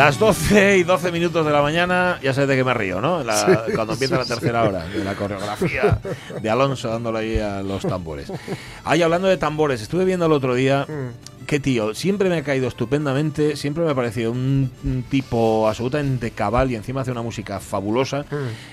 Las 12 y 12 minutos de la mañana, ya sabes de qué me río, ¿no? La- cuando empieza la tercera hora, de la coreografía de Alonso dándole ahí a los tambores. Ahí hablando de tambores, estuve viendo el otro día, qué tío, siempre me ha caído estupendamente, siempre me ha parecido un, un tipo absolutamente cabal y encima hace una música fabulosa.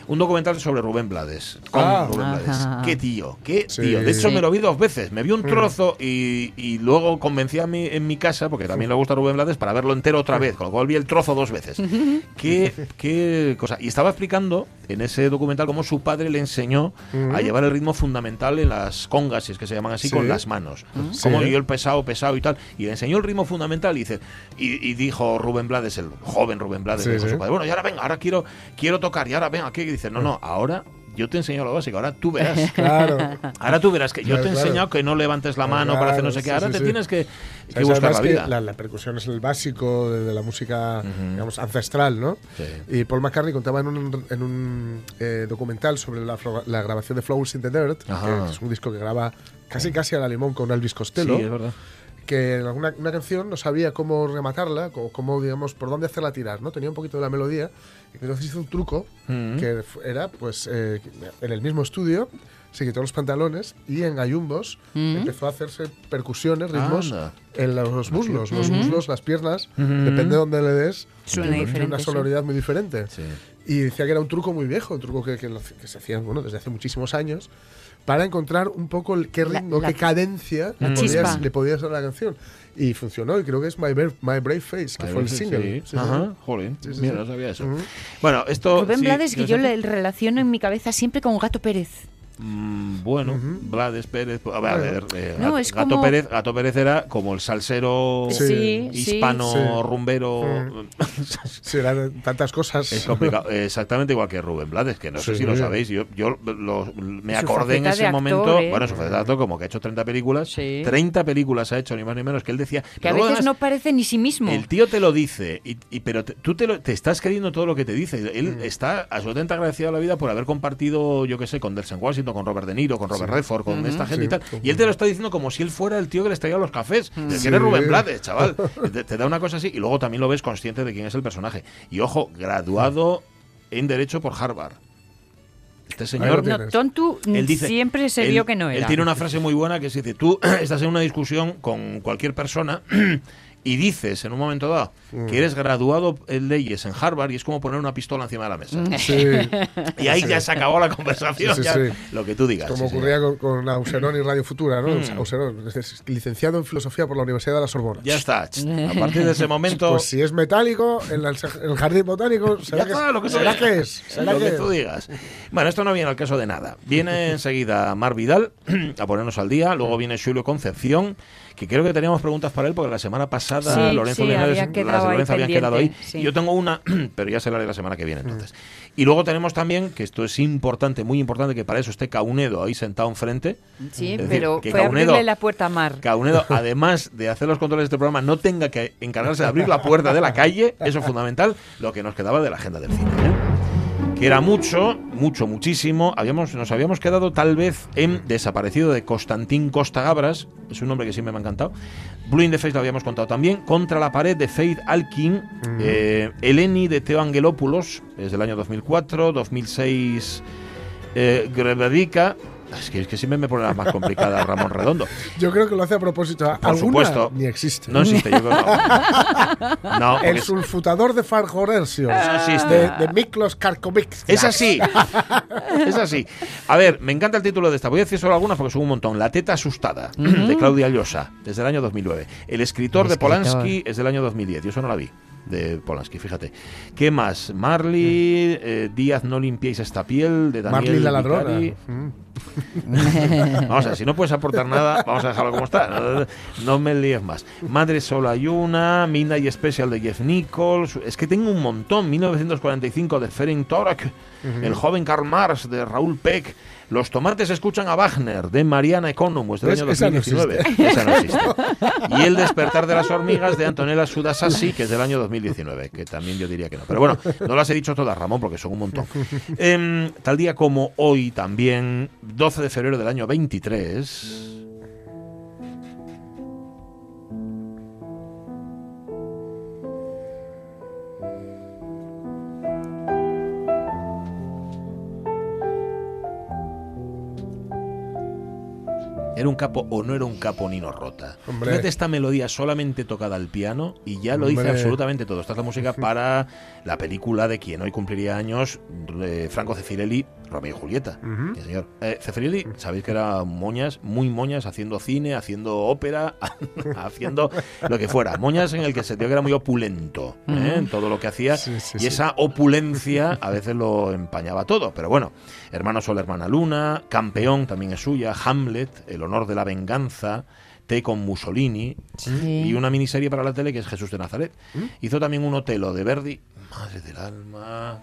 Un documental sobre Rubén Blades. Con Ah. Rubén Blades. Ajá. Qué tío, qué Sí. tío. De hecho, Sí. me lo vi dos veces. Me vi un trozo y, y luego convencí a mí en mi casa, porque también le gusta Rubén Blades, para verlo entero otra vez. Con lo cual vi el trozo dos veces. qué, qué cosa. Y estaba explicando en ese documental cómo su padre le enseñó a llevar el ritmo fundamental en las congas, si es que se llaman así, Sí. con las manos. Cómo yo el pesado, pesado y tal. Y le enseñó el ritmo fundamental y dice, y, y dijo Rubén Blades, el joven Rubén Blades, Sí, dijo sí. su padre, bueno, y ahora venga, ahora quiero, quiero tocar, y ahora venga, aquí. Y dice, no, no, ahora yo te enseño lo básico, ahora tú verás. Claro. Ahora tú verás que yo Claro, te he claro. enseñado que no levantes la mano para hacer no sé qué. Claro, Ahora sí, te sí. tienes que, que Sabes, buscar la que vida. La, la percusión es el básico de, de la música digamos, ancestral, ¿no? Sí. Y Paul McCartney contaba en un, en un eh, documental sobre la, la grabación de Flowers in the Dirt, Ajá. que es un disco que graba casi casi a la limón con Elvis Costello, Sí, es verdad. Que en alguna una canción no sabía cómo rematarla, o cómo, digamos, por dónde hacerla tirar, ¿no? Tenía un poquito de la melodía, y entonces hizo un truco Mm. que era, pues, eh, en el mismo estudio, se quitó los pantalones y en gallumbos empezó a hacerse percusiones, ritmos Anda. en los muslos, los muslos, las piernas, depende de dónde le des, Suena tiene diferente, una sí. sonoridad muy diferente. Sí. Y decía que era un truco muy viejo, un truco que, que se hacía bueno, desde hace muchísimos años, para encontrar un poco el, qué ritmo, la- qué cadencia la le podías- le podías dar a la canción. Y funcionó, y creo que es My, Brave, My Brave Face, que fue el single. sí. Sí, sí. Ajá, jolín. Sí, sí, Mira, sí. no sabía eso. Ujú. Bueno, esto. Rubén sí, Blades, que ¿quieres yo le relaciono en mi cabeza siempre con Gato Pérez. Mm, bueno, Blades Pérez. A ver, a ver, eh, No, Gato, como- Pérez, Gato Pérez era como el salsero Sí, hispano Sí. rumbero. Sí, eran tantas cosas. Es complicado. Exactamente igual que Rubén Blades, que no sé si lo sabéis. Yo, yo lo- me Su acordé en ese actor, momento. ¿eh? Bueno, su faceta de actor, como que ha hecho 30 películas. Sí. 30 películas ha hecho, ni más ni menos, que él decía. Que a veces además, no parece ni sí mismo. El tío te lo dice, y, y- pero te- tú te, lo- te estás creyendo todo lo que te dice. Mm. Él está absolutamente agradecido a la vida por haber compartido, yo qué sé, con Delsen Washington, con Robert De Niro, con Robert Redford, con esta gente y Sí. tal. Y él te lo está diciendo como si él fuera el tío que les traía los cafés. Es que eres Sí. Rubén Blades, chaval. Te, te da una cosa así y luego también lo ves consciente de quién es el personaje. Y ojo, graduado en Derecho por Harvard. Este señor... no. Tontu Él dice, siempre se él- vio que no era. Él tiene una frase muy buena que se dice, tú estás en una discusión con cualquier persona y dices en un momento dado Mm. que eres graduado en leyes en Harvard y es como poner una pistola encima de la mesa. Sí, Y ahí ya se acabó la conversación, Sí, sí, ya, sí. lo que tú digas. como sí, sí. ocurría con, con Auserón y Radio Futura, ¿no? Mm. Auserón, licenciado en filosofía por la Universidad de la Sorbona. Ya está. A partir de ese momento... Pues si es metálico, en, la- en el jardín botánico, ¿será, que, está, lo que será que es? ¿Será lo que que tú digas. Bueno, esto no viene al caso de nada. Viene enseguida Mar Vidal a ponernos al día. Luego viene Julio Concepción, que creo que teníamos preguntas para él porque la semana pasada Sí, Lorenzo sí, Linares, había las de Lorenzo habían quedado ahí. sí. Yo tengo una, pero ya se la haré la semana que Mm. viene entonces. Y luego tenemos también, que esto es importante, muy importante, que para eso esté Caunedo ahí sentado enfrente. Sí, Es decir, pero que fue Caunedo- abrirle la puerta a Mar. Caunedo, además de hacer los controles de este programa, no tenga que encargarse de abrir la puerta de la calle, eso es fundamental, lo que nos quedaba de la agenda del cine. ¿eh? Que era mucho, mucho, muchísimo. Habíamos, nos habíamos quedado tal vez en Desaparecido de Constantín Costa Gabras, es un nombre que siempre me ha encantado. Blue in the Face lo habíamos contado también. Contra la pared de Faith Alkin. eh, Eleni de Teo Angelopoulos, desde el año 2004. 2006, eh, Grevedica. Es que, es que siempre me pone las más complicadas Ramón Redondo. Yo creo que lo hace a propósito. Por ¿Alguna? supuesto. Ni existe. No existe, yo creo que no. No, El es, sulfutador de Fargorersion. Eso existe. De, de Miklos Karkovic. es así. Es así. A ver, me encanta el título de esta. Voy a decir solo algunas porque son un montón. La teta asustada, de Claudia Llosa, desde el año 2009. El escritor El de escritor. Polanski es del año 2010. Yo eso no la vi. De Polanski, fíjate. ¿Qué más? Marley, eh, Díaz, no limpiéis esta piel, de Daniel Marley la ladrona. Mm. Vamos a ver, si no puedes aportar nada, vamos a dejarlo como está. No, no me líes más. Madre solo hay una, Midnight Special de Jeff Nichols. Es que tengo un montón. 1945 de Ferenc Torak. El joven Karl Marx de Raúl Peck. Los tomates escuchan a Wagner de Mariana Economos del ¿Ves? año Esa no 2019. Esa no existe. Y El despertar de las hormigas de Antonella Sudasasi, que es del año 2019, que también yo diría que no. Pero bueno, no las he dicho todas, Ramón, porque son un montón. Em, tal día como hoy también, 12 de febrero del año 23. ¿Era un capo o no era un capo Nino Rota? Fíjate esta melodía solamente tocada al piano y ya lo dice absolutamente todo. Esta es la música para la película de quien hoy cumpliría años, eh, Franco Cefirelli, Romeo y Julieta. Sí, señor. Eh, Cefirelli, sabéis que era moñas, muy moñas, haciendo cine, haciendo ópera, haciendo lo que fuera. Moñas en el que se dio que era muy opulento ¿eh? en todo lo que hacía. Sí, sí, y esa opulencia a veces lo empañaba todo. Pero bueno, Hermano Sol, Hermana Luna, Campeón también es suya, Hamlet, El honor de la venganza. Té con Mussolini Sí. y una miniserie para la tele que es Jesús de Nazaret. Hizo también un Otelo de Verdi. Madre del alma.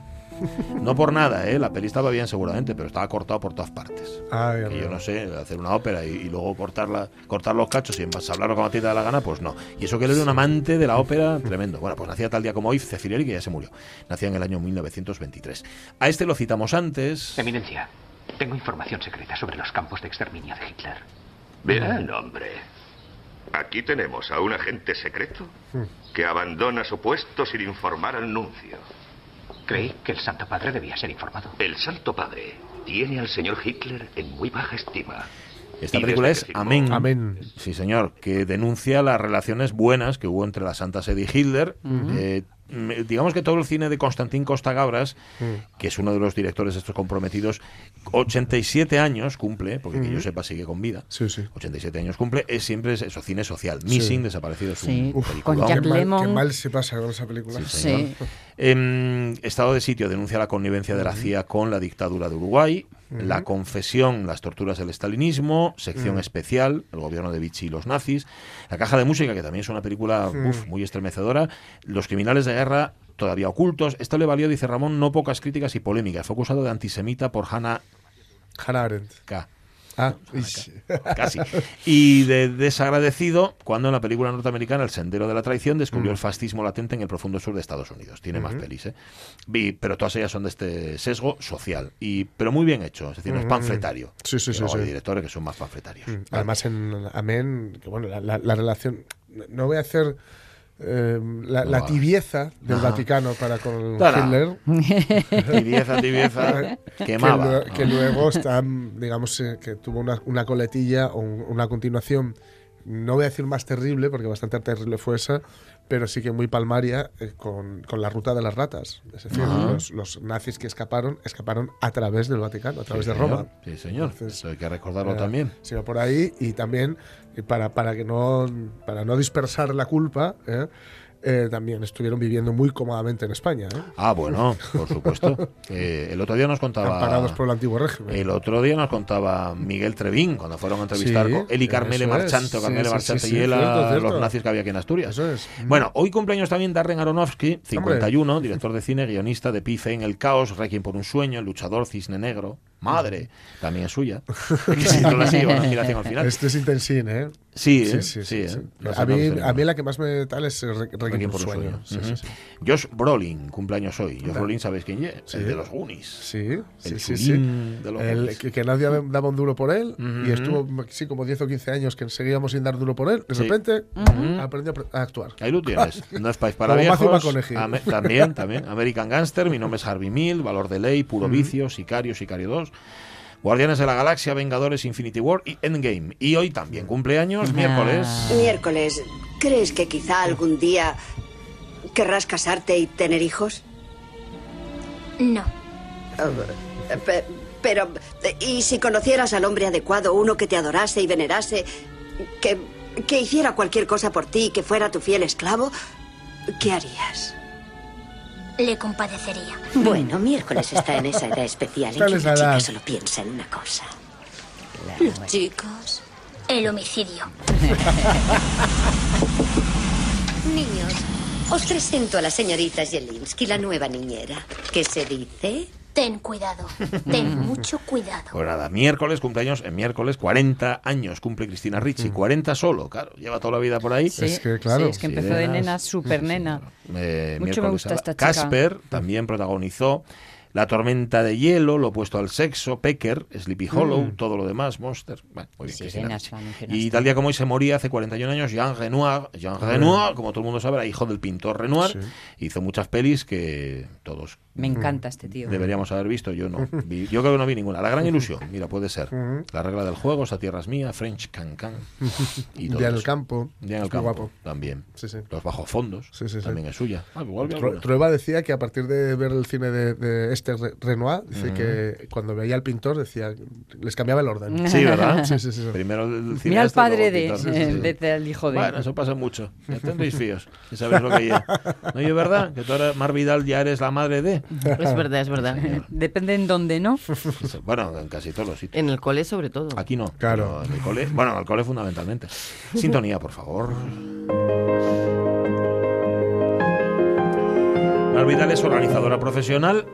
No por nada, ¿eh? la peli estaba bien seguramente, pero estaba cortado por todas partes. Ay, Que ay, yo no sé, hacer una ópera y, y luego cortarla, cortar los cachos y ensamblarlo como a ti te da la gana, pues no. Y eso que él era un amante de la ópera tremendo. Bueno, pues nacía tal día como hoy Cefirelli, que ya se murió. Nacía en el año 1923. A este lo citamos antes. Eminencia, tengo información secreta sobre los campos de exterminio de Hitler. Bien, hombre. Aquí tenemos a un agente secreto que abandona su puesto sin informar al nuncio. Creí que el Santo Padre debía ser informado. El Santo Padre tiene al señor Hitler en muy baja estima. Esta película es Amén. Amén. Sí, señor, que denuncia las relaciones buenas que hubo entre la Santa Sede y Hitler. Eh, digamos que todo el cine de Constantín Costa Gabras, que es uno de los directores estos comprometidos, 87 años cumple, porque que yo sepa sigue con vida. Sí, sí. 87 años cumple, es siempre es eso, cine social. Missing, desaparecido, es Sí, un Uf, con Jack Qué mal, Lemmon. qué mal se pasa con esa película. Sí, señor. Sí. Em, estado de sitio denuncia la connivencia de la CIA con la dictadura de Uruguay. La confesión, las torturas del estalinismo. Sección especial, el gobierno de Vichy y los nazis. La caja de música, que también es una película uf, muy estremecedora. Los criminales de guerra todavía ocultos. Esto le valió, dice Ramón, no pocas críticas y polémicas. Fue acusado de antisemita por Hannah Hannah Arendt. K. Ah. Casi. Y de desagradecido cuando en la película norteamericana El Sendero de la Traición descubrió Mm. el fascismo latente en el profundo sur de Estados Unidos. Tiene más pelis, ¿eh? Pero todas ellas son de este sesgo social. y Pero muy bien hecho, es decir, no es panfletario. Mm. Sí, sí, Que sí, luego hay sí. directores que son más panfletarios. Además, en Amén, que bueno, la, la- la relación. No voy a hacer eh, la, la tibieza del. Vaticano para con Tara. Hitler. Tibieza, tibieza, que, quemaba. lue- que luego está, digamos, eh, que tuvo una, una coletilla o un- una continuación, no voy a decir más terrible, porque bastante terrible fue esa, pero sí que muy palmaria eh, con, con la ruta de las ratas. Es decir, Ajá. los, los nazis que escaparon, escaparon a través del Vaticano, a través Sí, de señor. Roma. Sí, señor. Entonces, Eso hay que recordarlo Eh, también. Va por ahí y también para, para que no para no dispersar la culpa ¿eh? Eh, también estuvieron viviendo muy cómodamente en España ¿eh? Ah, bueno, por supuesto. Eh, el otro día nos contaba. amparados por el antiguo régimen El otro día nos contaba Miguel Trevín cuando fueron a entrevistar Sí, con él y Carmele Marchante o Carmele Sí, Marchante sí, y él cierto, cierto. los nazis que había aquí en Asturias. Eso es. Bueno, hoy cumpleaños también Darren Aronofsky, 51, director de cine, guionista de Pife en el caos, Requiem por un sueño, El luchador, Cisne Negro, Madre, también es suya. que si no la sigue, una admiración al final. este es intensín ¿eh? Sí, Sí, ¿eh? sí, sí, sí, ¿eh? a, mí, a mí la que más me tal es Re- Requiem por un sueño. Josh Brolin, cumpleaños hoy. Josh. Brolin, ¿sabéis quién es? El de los Goonies. Sí, El sí, sí. de los El- que, que nadie daba un duro por él y estuvo sí, como 10 o 15 años que seguíamos sin dar duro por él. De repente aprendió a actuar. Ahí lo tienes. No es país para viejos. También, también. American Gangster, mi nombre es Harvey Mill, Valor de Ley, Puro Vicio, Sicario, Sicario 2. Guardianes de la Galaxia, Vengadores, Infinity War y Endgame. Y hoy también cumpleaños, miércoles. Miércoles, ¿crees que quizá algún día querrás casarte y tener hijos? No. Pe- Pero, ¿y si conocieras al hombre adecuado, uno que te adorase y venerase, que, que hiciera cualquier cosa por ti, que fuera tu fiel esclavo, ¿qué harías? Le compadecería. Bueno, miércoles está en esa edad especial en que una chica solo piensa en una cosa. Los chicos. El homicidio. Niños, os presento a la señorita Jelinski, la nueva niñera. ¿Qué se dice? Ten cuidado. Ten mucho cuidado. Pues nada, miércoles, cumpleaños, en miércoles, 40 años cumple Cristina Ricci. 40 solo, claro, lleva toda la vida por ahí. Sí, Es que, claro. sí, es que empezó de nena, súper nena. Eh, Mucho me gusta esta chica. Casper también protagonizó La tormenta de hielo, lo opuesto al sexo, Pecker, Sleepy Hollow, Mm. todo lo demás, Monster. Bueno, muy bien, Sirenas. Y tal día como hoy se moría hace 41 años Jean Renoir. Jean Renoir, como todo el mundo sabe, era hijo del pintor Renoir. Sí. Hizo muchas pelis que todos Me encanta este tío. deberíamos haber visto. Yo no. Vi- yo creo que no vi ninguna. La gran ilusión, mira, puede ser. La regla del juego, esa tierra es mía, French Cancan. Y todo Día en el campo. Día en el campo. guapo. También. Sí, sí. Los sí, sí. también es suya. Ah, igual. Trueba decía que a partir de ver el cine de, de este Re- Renoir, dice que cuando veía al pintor decía les cambiaba el orden. Sí, ¿verdad? Sí, sí, sí. Primero el Mira al padre luego de, el hijo de. Bueno, eso pasa mucho. Ya tendréis fíos. Sabéis lo que ya. No, es verdad que tú ahora, Mar Vidal, ya eres la madre de. Es verdad, es verdad. Depende en dónde, ¿no? Bueno, en casi todos los sitios. En el cole sobre todo. Aquí no. Claro. pero en el cole, bueno, en el cole fundamentalmente. Sintonía, por favor. Mar Vidal es organizadora profesional.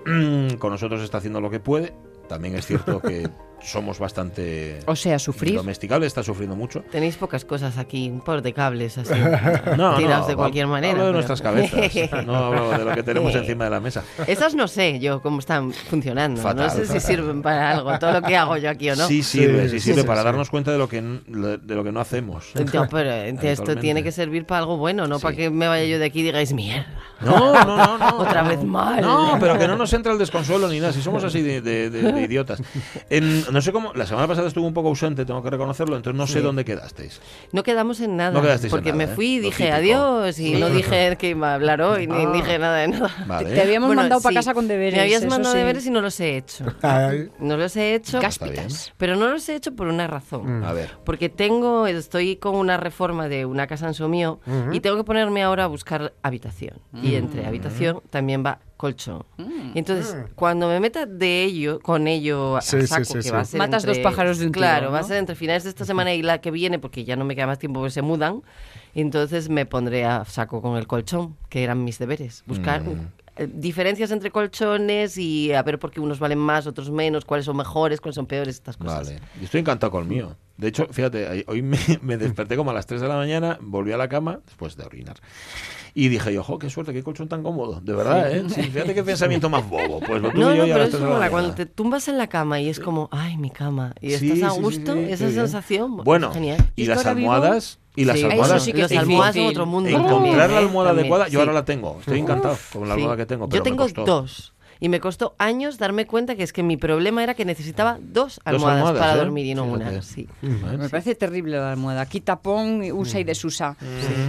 Con nosotros está haciendo lo que puede. También es cierto que somos bastante O sea, sufrir. domesticables. Está sufriendo mucho. Tenéis pocas cosas aquí, un par de cables así. No, tirados no, de cualquier hablo manera. de pero- nuestras cabezas. No hablo de lo que tenemos encima de la mesa. Esas no sé yo cómo están funcionando. Fatal. No sé si sirven para algo, todo lo que hago yo aquí o no. Sí sirve, sí, Sí, sirve sí, para sí. darnos cuenta de lo que de lo que no hacemos. Ya, pero esto tiene que servir para algo bueno, no Sí. para que me vaya yo de aquí y digáis mierda. No, no, no, no. Otra vez mal. No, pero que no nos entra el desconsuelo ni nada, si somos así de, de- de- de idiotas. En- no sé cómo, la semana pasada estuve un poco ausente, tengo que reconocerlo, entonces no sé Sí. dónde quedasteis. No quedamos en nada. No quedasteis en porque nada, me ¿eh? fui y dije adiós y Sí. no dije que iba a hablar hoy, ni Ah. dije nada de nada. Vale. Te habíamos Bueno, mandado para casa con deberes. Me habías mandado sí. deberes y no los he hecho. Ay, No los he hecho, Está bien. pero no los he hecho por una razón. A ver. Porque tengo, estoy con una reforma de una casa en Somío y tengo que ponerme ahora a buscar habitación. Y entre habitación también va colchón. Y entonces, cuando me meta de ello, con ello a Sí, saco, sí, que sí. va a ser Matas entre- dos pájaros de un tiro, Claro, ¿no? va a ser entre finales de esta semana y la que viene, porque ya no me queda más tiempo porque se mudan. Entonces me pondré a saco con el colchón, que eran mis deberes. Buscar Mm. eh, diferencias entre colchones y a ver por qué unos valen más, otros menos, cuáles son mejores, cuáles son peores, estas cosas. Vale. Yo estoy encantado con el mío. De hecho, fíjate, hoy me, me desperté como a las 3 de la mañana, volví a la cama después de orinar. Y dije yo, jo, qué suerte, qué colchón tan cómodo. De verdad, ¿eh? Sí, fíjate qué pensamiento más bobo. Pues lo tuve No, yo no, pero las eso 3 de la mola, cuando te tumbas en la cama y es como, ay, mi cama, y Sí, estás a gusto, sí, esa sensación, Bueno, genial. y ¿Y las almohadas, y las Sí, almohadas. eso sí que Los es almohadas son otro mundo. Encontrar la ¿eh? almohada También, adecuada, yo sí. ahora la tengo. Estoy encantado con la Sí. almohada que tengo. Pero Yo tengo dos. Y me costó años darme cuenta que es que mi problema era que necesitaba dos almohadas, almohadas, para ¿eh? dormir y no una. Sí. ¿Eh? Me parece terrible la almohada. Quita, pon, usa Mm. y desusa.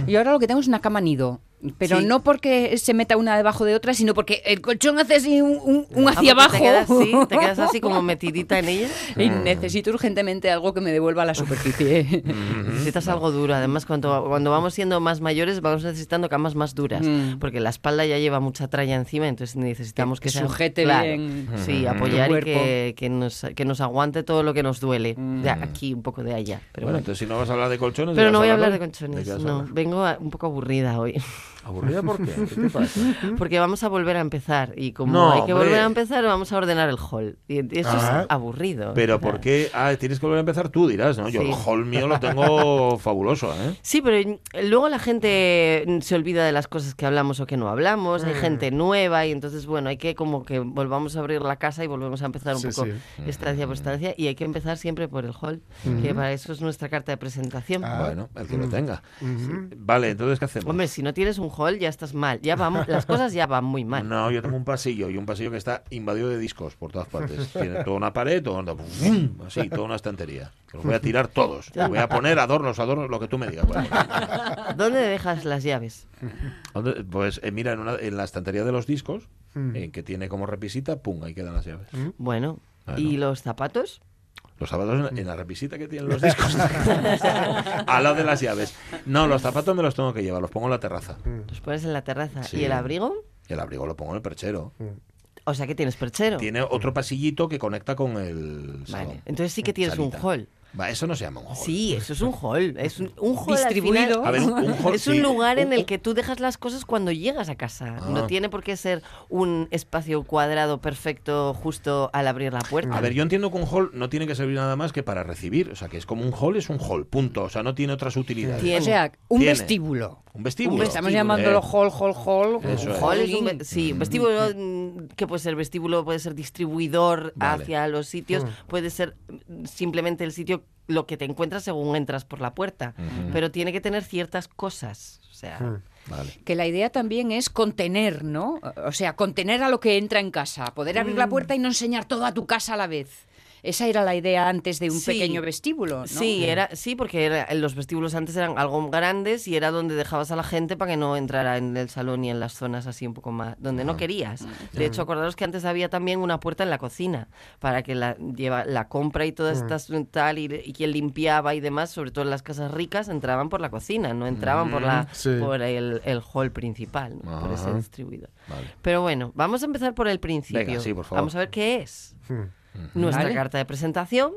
Y ahora lo que tengo es una cama nido. Pero Sí. no porque se meta una debajo de otra, sino porque el colchón hace así un, un- un Ah, hacia porque abajo. Te quedas, así, te quedas así como metidita en ella. y necesito urgentemente algo que me devuelva a la superficie. Necesitas algo duro. Además, cuando, cuando vamos siendo más mayores, vamos necesitando camas más duras. Mm. Porque la espalda ya lleva mucha tralla encima, entonces necesitamos que, Que sea- sujete claro, bien Sí, Mm. apoyar y que, que nos, que nos aguante todo lo que nos duele. De aquí, un poco de allá. Pero, bueno, bueno. entonces si no vas a hablar de colchones. Pero ¿de no voy a hablar de colchones, no. Vengo a- un poco aburrida hoy. ¿Aburrida por qué? ¿Qué te pasa? Porque vamos a volver a empezar. Y como No, hay que hombre. volver a empezar, vamos a ordenar el hall. Y eso Ah. es aburrido. Pero ¿por qué? Ah, tienes que volver a empezar tú, dirás, ¿no? Yo Sí. el hall mío lo tengo fabuloso, ¿eh? Sí, pero luego la gente se olvida de las cosas que hablamos o que no hablamos, hay Mm. gente nueva y entonces, bueno, hay que como que volvamos a abrir la casa y volvemos a empezar un Sí, poco sí. estancia por estancia y hay que empezar siempre por el hall, que para eso es nuestra carta de presentación. Ah. Bueno, el que lo Mm. tenga. Vale, entonces, ¿qué hacemos? Hombre, si no tienes un hall ya estás mal, ya vamos, las cosas ya van muy mal. No, yo tengo un pasillo y un pasillo que está invadido de discos por todas partes. Tiene toda una pared, todo, así, toda una estantería. Los voy a tirar todos. Los voy a poner adornos, adornos, lo que tú me digas. Bueno, ¿Dónde dejas las llaves? ¿dónde? Pues eh, mira, en, una- en la estantería de los discos, Mm. eh, que tiene como repisita, pum, ahí quedan las llaves. Bueno, Bueno. ¿y los zapatos? Los zapatos en, en la repisita que tienen los discos. Al lado de las llaves. No, los zapatos me los tengo que llevar, los pongo en la terraza. Los pones en la terraza. Sí. ¿Y el abrigo? El abrigo lo pongo en el perchero. O sea que tienes perchero. Tiene otro pasillito que conecta con el salón. Vale, entonces sí que tienes un hall. Va, eso no se llama un hall. Sí, eso es un hall. Es un, un hall al Distribuido. final A ver, un- un hall, es sí. un lugar en el que tú dejas las cosas cuando llegas a casa. Ah. No tiene por qué ser un espacio cuadrado perfecto justo al abrir la puerta. A ver, yo entiendo que un hall no tiene que servir nada más que para recibir. O sea, que es como un hall, es un hall, punto. O sea, no tiene otras utilidades. Tiene. O sea, un Tiene. vestíbulo. Un vestíbulo. Estamos Eh, llamándolo hall, hall, hall. Eso Un es. hall es un, sí, un vestíbulo mm, que puede ser vestíbulo, puede ser distribuidor Vale. hacia los sitios, Mm. puede ser mm, simplemente el sitio lo que te encuentras según entras por la puerta, pero tiene que tener ciertas cosas, o sea. Vale. Que la idea también es contener, ¿no? O sea, contener a lo que entra en casa. Poder abrir la puerta y no enseñar toda tu casa a la vez. Esa era la idea antes de un Sí. pequeño vestíbulo, ¿no? Sí, era, sí, porque era- los vestíbulos antes eran algo grandes y era donde dejabas a la gente para que no entrara en el salón y en las zonas así un poco más, donde no querías. De hecho, acordaros que antes había también una puerta en la cocina para que la, lleva, la compra y todas estas tal y, y quien limpiaba y demás, sobre todo en las casas ricas, entraban por la cocina, no entraban por, la, Sí. por el, el hall principal, ¿no? por ese distribuidor. Vale. Pero bueno, vamos a empezar por el principio. Venga, sí, por favor. Vamos a ver qué es. Mm. Nuestra Vale. carta de presentación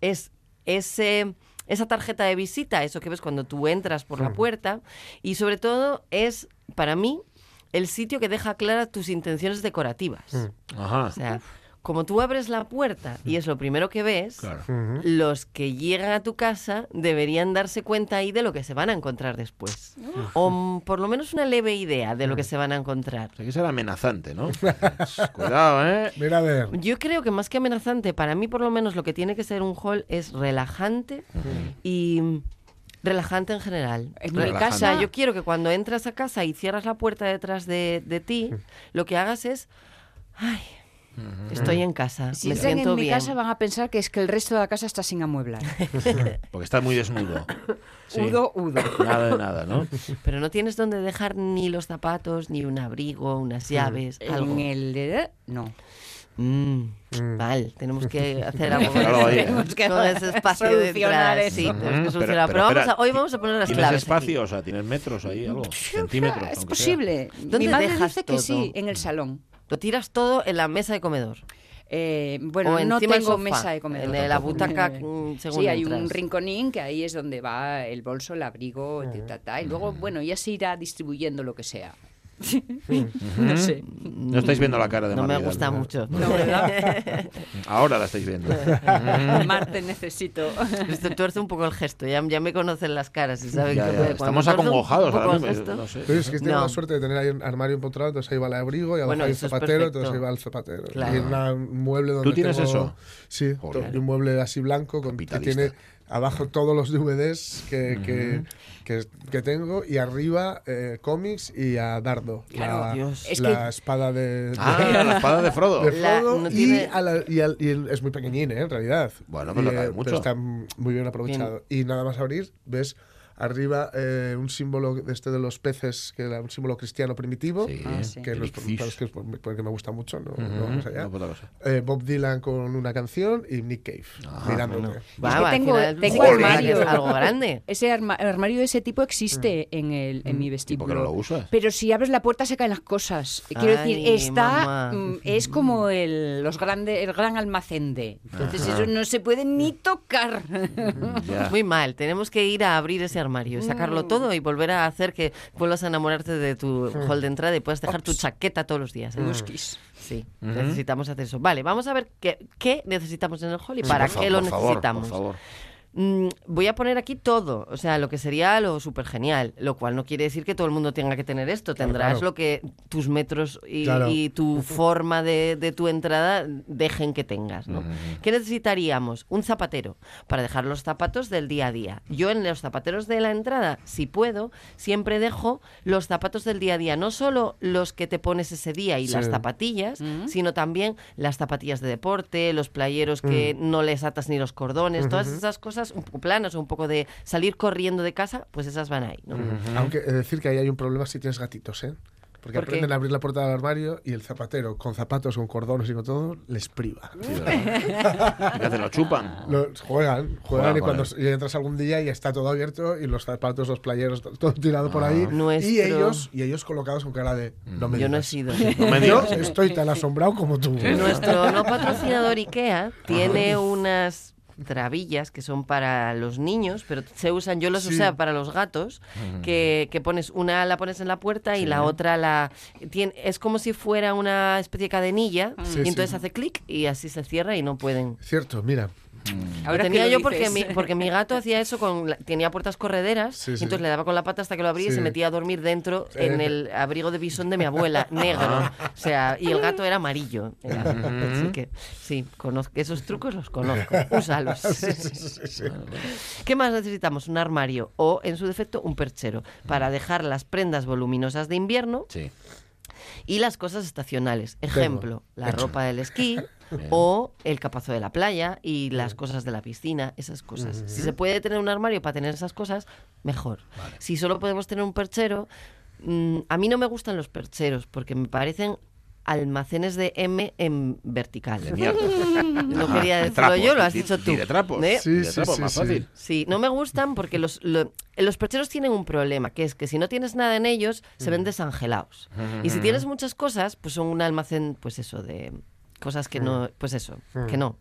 es ese, esa tarjeta de visita, eso que ves cuando tú entras por la puerta, y sobre todo es, para mí, el sitio que deja claras tus intenciones decorativas. Ajá. O sea, como tú abres la puerta y es lo primero que ves, Claro. Los que llegan a tu casa deberían darse cuenta ahí de lo que se van a encontrar después. O mm, por lo menos una leve idea de lo que se van a encontrar. O sea, que ser amenazante, ¿no? Cuidado, ¿eh? Mira a ver. Yo creo que más que amenazante, para mí por lo menos lo que tiene que ser un hall es relajante y mm, relajante en general. En mi casa- yo quiero que cuando entras a casa y cierras la puerta detrás de, de ti, lo que hagas es, ay, estoy en casa, Si me entran siento en mi bien. casa van a pensar que es que el resto de la casa está sin amueblar. Porque está muy desnudo. Sí. Udo, udo. Nada de nada, ¿no? Pero no tienes donde dejar ni los zapatos, ni un abrigo, unas llaves, algo. En el de... No. Mm, Vale, tenemos que hacer algo ahí, ¿eh? Tenemos que con ese espacio Solucionar. Sí, tenemos que solucionar. Pero, espera, a- hoy vamos a poner las ¿Tienes claves. espacio? aquí. O sea, ¿tienes metros ahí, algo? Centímetros. Es sea. posible. ¿Dónde Mi madre dejas dice que todo? sí, en el salón. Lo tiras todo en la mesa de comedor. Eh, bueno, O no tengo mesa de comedor. en la butaca, mm, según Sí, hay entras. un rinconín que ahí es donde va el bolso, el abrigo, ta, ta, ta, y luego, bueno, ya se irá distribuyendo lo que sea. No sé. No estáis viendo la cara de No me gusta ¿no? mucho. No, ¿verdad? Ahora la estáis viendo. Marte necesito. Esto tuerce un poco el gesto, ya, ya me conocen las caras y saben Ya, que ya, Estamos acongojados poco ahora el mismo. gesto- No sé. Pero es que tengo No. la suerte de tener ahí un armario empotrado, entonces ahí va el abrigo y abajo Bueno, es zapatero, entonces ahí va el zapatero. Claro. Y una- un mueble donde ¿Tú tienes tengo- eso? Sí, Joder. un mueble así blanco con, que tiene abajo todos los DVDs que, que, que, que tengo y arriba eh, cómics y a Dardo, Claro, la, Dios. Es la espada de, de- Ah, la espada de Frodo. de La- Frodo no y, tiene- a la- y al- y el- es muy pequeñín, ¿eh? en realidad. Bueno, pero Y, cabe eh, mucho. está m- muy bien aprovechado. Y nada más abrir, ves arriba eh, un símbolo de este de los peces, que era un símbolo cristiano primitivo, Sí. Ah, sí. que es para los que es porque me gusta mucho, no, Ujú, no vamos allá. no. Eh, Bob Dylan con una canción y Nick Cave mirándote. Va, que va, al tengo- tengo que es armario. algo grande. Ese arma- el armario de ese tipo existe en, el, en mi ¿Y por vestíbulo. qué no lo usas? Pero si abres la puerta se caen las cosas. Quiero Ay, decir, está mamá. mm, es como el los grande, el gran almacén de. Entonces eso no se puede ni tocar. Ya. Muy mal, tenemos que ir a abrir ese armario, Mm. sacarlo todo y volver a hacer que vuelvas a enamorarte de tu hall de entrada y puedas dejar tu chaqueta todos los días. ¿eh? Sí, necesitamos hacer eso. Vale, vamos a ver qué, qué necesitamos en el hall y Sí, para qué lo por favor, necesitamos. por favor. Mm, voy a poner aquí todo, o sea, lo que sería lo súper genial, lo cual no quiere decir que todo el mundo tenga que tener esto, Claro, tendrás claro. lo que tus metros y, Claro. y tu forma de, de tu entrada dejen que tengas, ¿no? ¿Qué necesitaríamos? Un zapatero para dejar los zapatos del día a día. Yo en los zapateros de la entrada, si puedo, siempre dejo los zapatos del día a día, no solo los que te pones ese día y Sí. las zapatillas, sino también las zapatillas de deporte, los playeros que Mm. no les atas ni los cordones, todas esas cosas un poco planas o un poco de salir corriendo de casa, pues esas van ahí, ¿no? Aunque de decir que ahí hay un problema si tienes gatitos, ¿eh? Porque ¿Por qué? aprenden a abrir la puerta del armario y el zapatero, con zapatos, con cordones y con todo, les priva. ¿Qué hacen? ¿Lo chupan? Juegan, juegan Juegan y cuando y entras algún día y está todo abierto y los zapatos, los playeros, to- todo tirado por ahí. Nuestro- Y ellos y ellos colocados con cara de no me Yo no he digas". sido. No me Yo estoy tan asombrado como tú. Nuestro no patrocinador IKEA tiene unas trabillas que son para los niños, pero se usan, yo los Sí. usé para los gatos, que, que pones una la pones en la puerta y la otra la tiene, es como si fuera una especie de cadenilla Sí, y entonces hace clic y así se cierra y no pueden. Cierto, mira. Lo tenía yo porque mi, porque mi gato hacía eso con la- tenía puertas correderas Sí, y sí. entonces le daba con la pata hasta que lo abría y se metía a dormir dentro Sí. en el abrigo de bisón de mi abuela, negro. O sea, y el gato era amarillo. Era- así que sí, conozco, esos trucos los conozco. Úsalos. Sí, sí, sí, sí. ¿Qué más necesitamos? Un armario o, en su defecto, un perchero para dejar las prendas voluminosas de invierno Sí. Y las cosas estacionales. Ejemplo, la ropa del esquí o el capazo de la playa y las cosas de la piscina, esas cosas. Si se puede tener un armario para tener esas cosas, mejor. Si solo podemos tener un perchero, mm, a mí no me gustan los percheros porque me parecen almacenes de M en vertical. No quería de decirlo yo, lo has di- dicho di tú. de trapos. ¿Eh? Sí, Y de sí, trapos, sí, más sí. fácil. Sí, no me gustan porque los, lo- los percheros tienen un problema, que es que si no tienes nada en ellos, se ven desangelados. Y si tienes muchas cosas, pues son un almacén, pues eso, de cosas que no, pues eso, que no.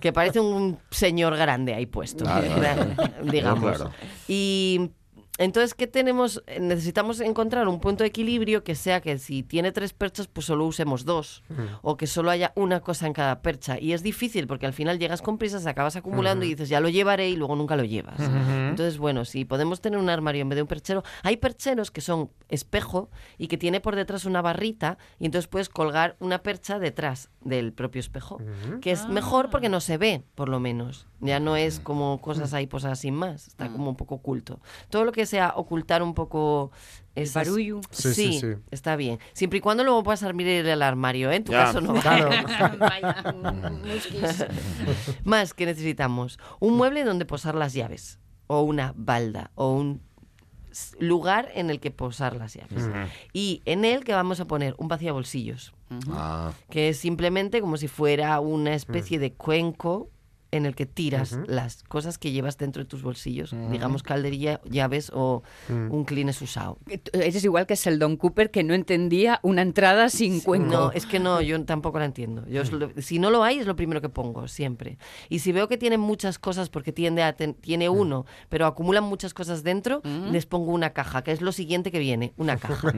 Que parece un señor grande ahí puesto, digamos. Claro. Y entonces, ¿qué tenemos? Eh, Necesitamos encontrar un punto de equilibrio que sea que si tiene tres perchas, pues solo usemos dos. O que solo haya una cosa en cada percha. Y es difícil porque al final llegas con prisas, acabas acumulando y dices, ya lo llevaré y luego nunca lo llevas. Entonces, bueno, si podemos tener un armario en vez de un perchero, hay percheros que son espejo y que tiene por detrás una barrita y entonces puedes colgar una percha detrás del propio espejo, que es mejor porque no se ve, por lo menos. Ya no es como cosas ahí posadas sin más, está como un poco oculto. Todo lo que sea ocultar un poco esas- barullo. Sí, Sí, sí, sí. está bien. Siempre y cuando luego puedas abrir el armario, ¿eh? En tu Ya, caso no. Claro. Vaya. Más que necesitamos un mueble donde posar las llaves, o una balda, o un lugar en el que posar las llaves. Y en él que vamos a poner un vaciabolsillos, Ah, que es simplemente como si fuera una especie de cuenco en el que tiras las cosas que llevas dentro de tus bolsillos, digamos calderilla, llaves o un clines usado. Eres igual que Sheldon Cooper que no entendía una entrada sin cuenco. No, es que no, yo tampoco la entiendo. Yo es lo- si no lo hay, es lo primero que pongo, siempre. Y si veo que tiene muchas cosas, porque tiende a ten- tiene uno, pero acumulan muchas cosas dentro, les pongo una caja, que es lo siguiente que viene, una caja.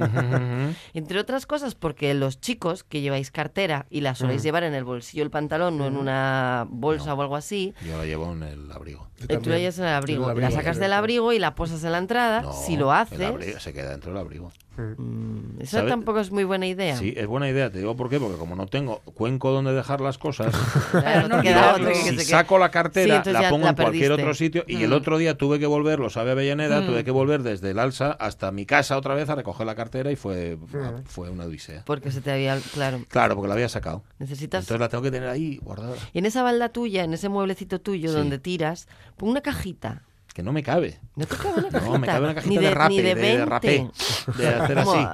Entre otras cosas, porque los chicos que lleváis cartera y la soléis llevar en el bolsillo del pantalón, no en una bolsa o algo así, yo la llevo en el abrigo. Tú la llevas en el abrigo. En el La sacas del abrigo y la posas en la entrada. No, si lo abrigo se queda dentro del abrigo. Mm, esa ¿Sabe? tampoco es muy buena idea. Sí, es buena idea. Te digo por qué. Porque como no tengo cuenco donde dejar las cosas, Claro, no te queda olvidarlo. otro que si se saco la cartera, la pongo la en cualquier otro sitio. Y el otro día tuve que volver, lo sabe Avellaneda, tuve que volver desde el Alsa hasta mi casa otra vez a recoger la cartera y fue, fue una odisea. Porque se te había, claro, Claro, porque la había sacado. necesitas... Entonces la tengo que tener ahí guardada. Y en esa balda tuya, en ese mueblecito tuyo Sí. donde tiras, pon una cajita. Que no me cabe. No te cabe una cajita. No, me cabe una cajita ni de, de, rape, ni de, de, 20. rapé, de hacer así.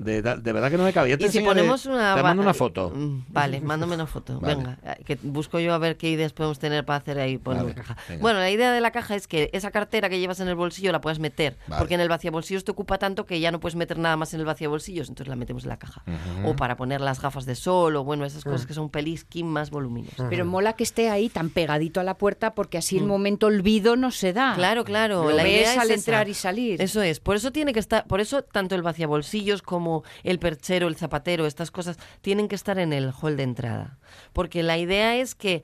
De, de verdad que no me cabe. Ya te Y si ponemos una... Te mando una foto. Mm, Vale, mándame una foto. Vale. Venga, eh, que busco yo a ver qué ideas podemos tener para hacer ahí poner Vale, una caja. venga. Bueno, la idea de la caja es que esa cartera que llevas en el bolsillo la puedas meter, Vale. porque en el vaciabolsillos te ocupa tanto que ya no puedes meter nada más en el vaciabolsillos, entonces la metemos en la caja. O para poner las gafas de sol o bueno, esas Mm. cosas que son pelisquín más voluminosas. Pero mola que esté ahí tan pegadito a la puerta porque así el momento olvido no se da. Claro, claro. Lo la ves idea es al esa. entrar y salir. Eso es. Por eso tiene que estar, por eso tanto el vaciabolsillos como el perchero, el zapatero, estas cosas tienen que estar en el hall de entrada, porque la idea es que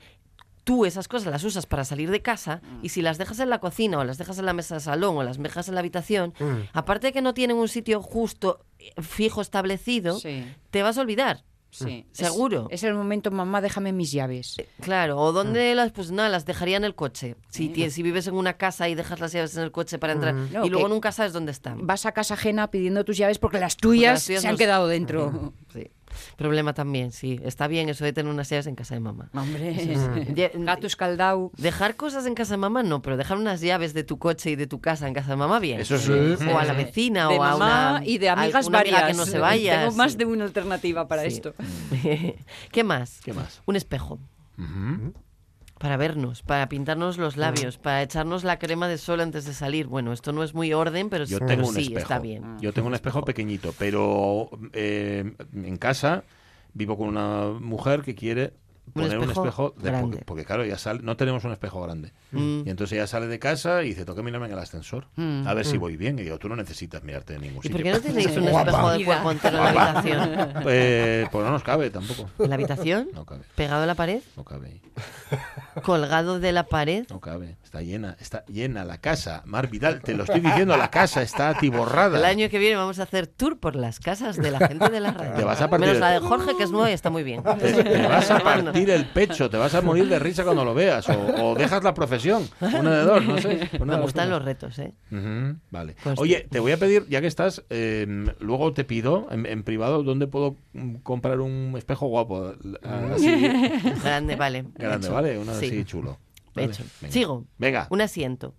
tú esas cosas las usas para salir de casa y si las dejas en la cocina o las dejas en la mesa de salón o las dejas en la habitación, Mm. aparte de que no tienen un sitio justo, eh, fijo, establecido, Sí. te vas a olvidar. Sí. Es- Seguro. Es, el momento, mamá, déjame mis llaves. Claro, o dónde las, pues nada, las dejaría en el coche. Si, tienes- si vives en una casa y dejas las llaves en el coche para entrar No, y luego nunca sabes dónde están. Vas a casa ajena pidiendo tus llaves porque las tuyas, las tuyas se han quedado dentro. Sí. Problema también, sí. Está bien eso de tener unas llaves en casa de mamá. Hombre, gato escaldado. Dejar cosas en casa de mamá no, pero dejar unas llaves de tu coche y de tu casa en casa de mamá bien. Eso sí. O a la vecina de o a mamá una y de a amigas una amiga varias. que no se vaya. Tengo más sí. de una alternativa para Sí. esto. ¿Qué más? ¿Qué más? Un espejo. Ujú. Para vernos, para pintarnos los labios, para echarnos la crema de sol antes de salir. Bueno, esto no es muy orden, pero, Yo pero tengo un sí, espejo. está bien. Yo tengo un espejo pequeñito, pero eh, en casa vivo con una mujer que quiere poner un espejo espejo de- grande. porque, porque, claro, ya sale, no tenemos un espejo grande. Mm. Y entonces ella sale de casa y dice, toca mirarme en el ascensor, Mm. a ver si voy bien. Y digo, tú no necesitas mirarte en ningún ¿Y sitio. por qué no tenéis un espejo de cuerpo entero en la habitación? Eh, pues no nos cabe tampoco. ¿En la habitación? No cabe, ¿Pegado a la pared? no cabe. ¿Colgado de la pared? No cabe. Está llena, está llena la casa. Mar Vidal, te lo estoy diciendo, la casa está atiborrada. El año que viene vamos a hacer tour por las casas de la gente de la radio. Te vas a partir Menos la de Jorge, que es nueva y está muy bien. Te, te vas a partir el pecho, te vas a morir de risa cuando lo veas. O, o dejas la profesión. Una de dos, no sé. Una Me gustan los retos, ¿eh? Vale. Oye, te voy a pedir, ya que estás, eh, luego te pido en, en privado dónde puedo mm, comprar un espejo guapo. eh, Así, Grande, vale. grande, Hecho. ¿vale? Uno Sí. así chulo. Vale, Hecho. venga. Sigo. Venga. Un asiento.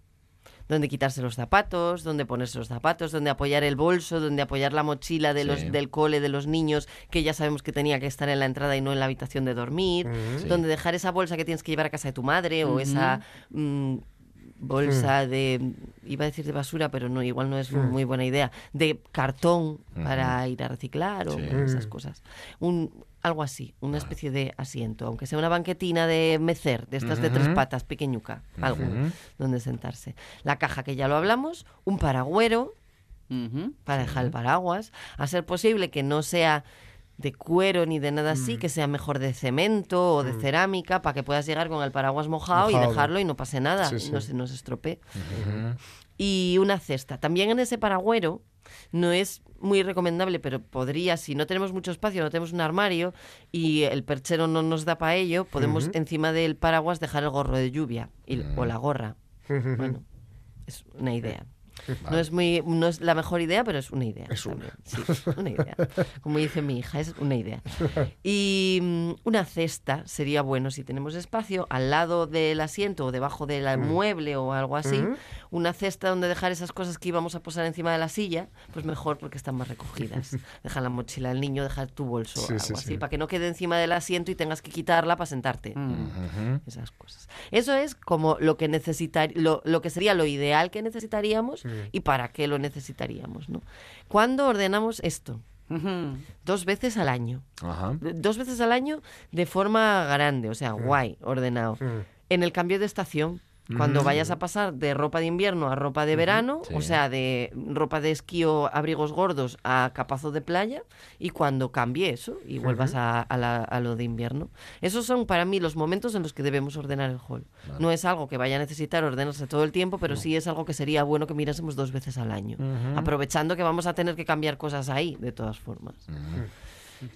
Donde quitarse los zapatos, donde ponerse los zapatos, donde apoyar el bolso, donde apoyar la mochila de los, Sí. del cole de los niños, que ya sabemos que tenía que estar en la entrada y no en la habitación de dormir. Sí. Donde dejar esa bolsa que tienes que llevar a casa de tu madre o esa mm, bolsa de, iba a decir de basura, pero no, igual no es muy buena idea, de cartón para ir a reciclar o Sí. esas cosas. Un, algo así, una especie de asiento, aunque sea una banquetina de mecer, de estas de tres patas, pequeñuca, algo donde sentarse. La caja que ya lo hablamos, un paragüero para dejar el paraguas, a ser posible que no sea de cuero ni de nada Mm. así, que sea mejor de cemento o de cerámica, para que puedas llegar con el paraguas mojado, y dejarlo y no pase nada, Sí, no se nos estropee. Y una cesta. También en ese paragüero no es muy recomendable, pero podría, si no tenemos mucho espacio, no tenemos un armario y el perchero no nos da para ello, podemos encima del paraguas dejar el gorro de lluvia y- o la gorra. Bueno, es una idea. No es muy, no es la mejor idea, pero es una idea. Es una. Sí, una idea. Como dice mi hija, es una idea. Y mm, una cesta sería bueno si tenemos espacio al lado del asiento o debajo del mueble o algo así. Una cesta donde dejar esas cosas que íbamos a posar encima de la silla, pues mejor porque están más recogidas. Dejar la mochila del niño, dejar tu bolso, Sí, algo sí, así, sí. para que no quede encima del asiento y tengas que quitarla para sentarte Ujú. esas cosas. Eso es como lo que necesitar, lo, lo que sería lo ideal que necesitaríamos y para qué lo necesitaríamos, ¿no? ¿Cuándo ordenamos esto? Dos veces al año. Ajá. Dos veces al año de forma grande, o sea, guay, ordenado. En el cambio de estación. Cuando vayas a pasar de ropa de invierno a ropa de verano, Sí. o sea, de ropa de esquí o abrigos gordos a capazo de playa, y cuando cambie eso y vuelvas a, a la- a lo de invierno. Esos son para mí los momentos en los que debemos ordenar el hall. No es algo que vaya a necesitar ordenarse todo el tiempo, pero sí es algo que sería bueno que mirásemos dos veces al año, aprovechando que vamos a tener que cambiar cosas ahí, de todas formas.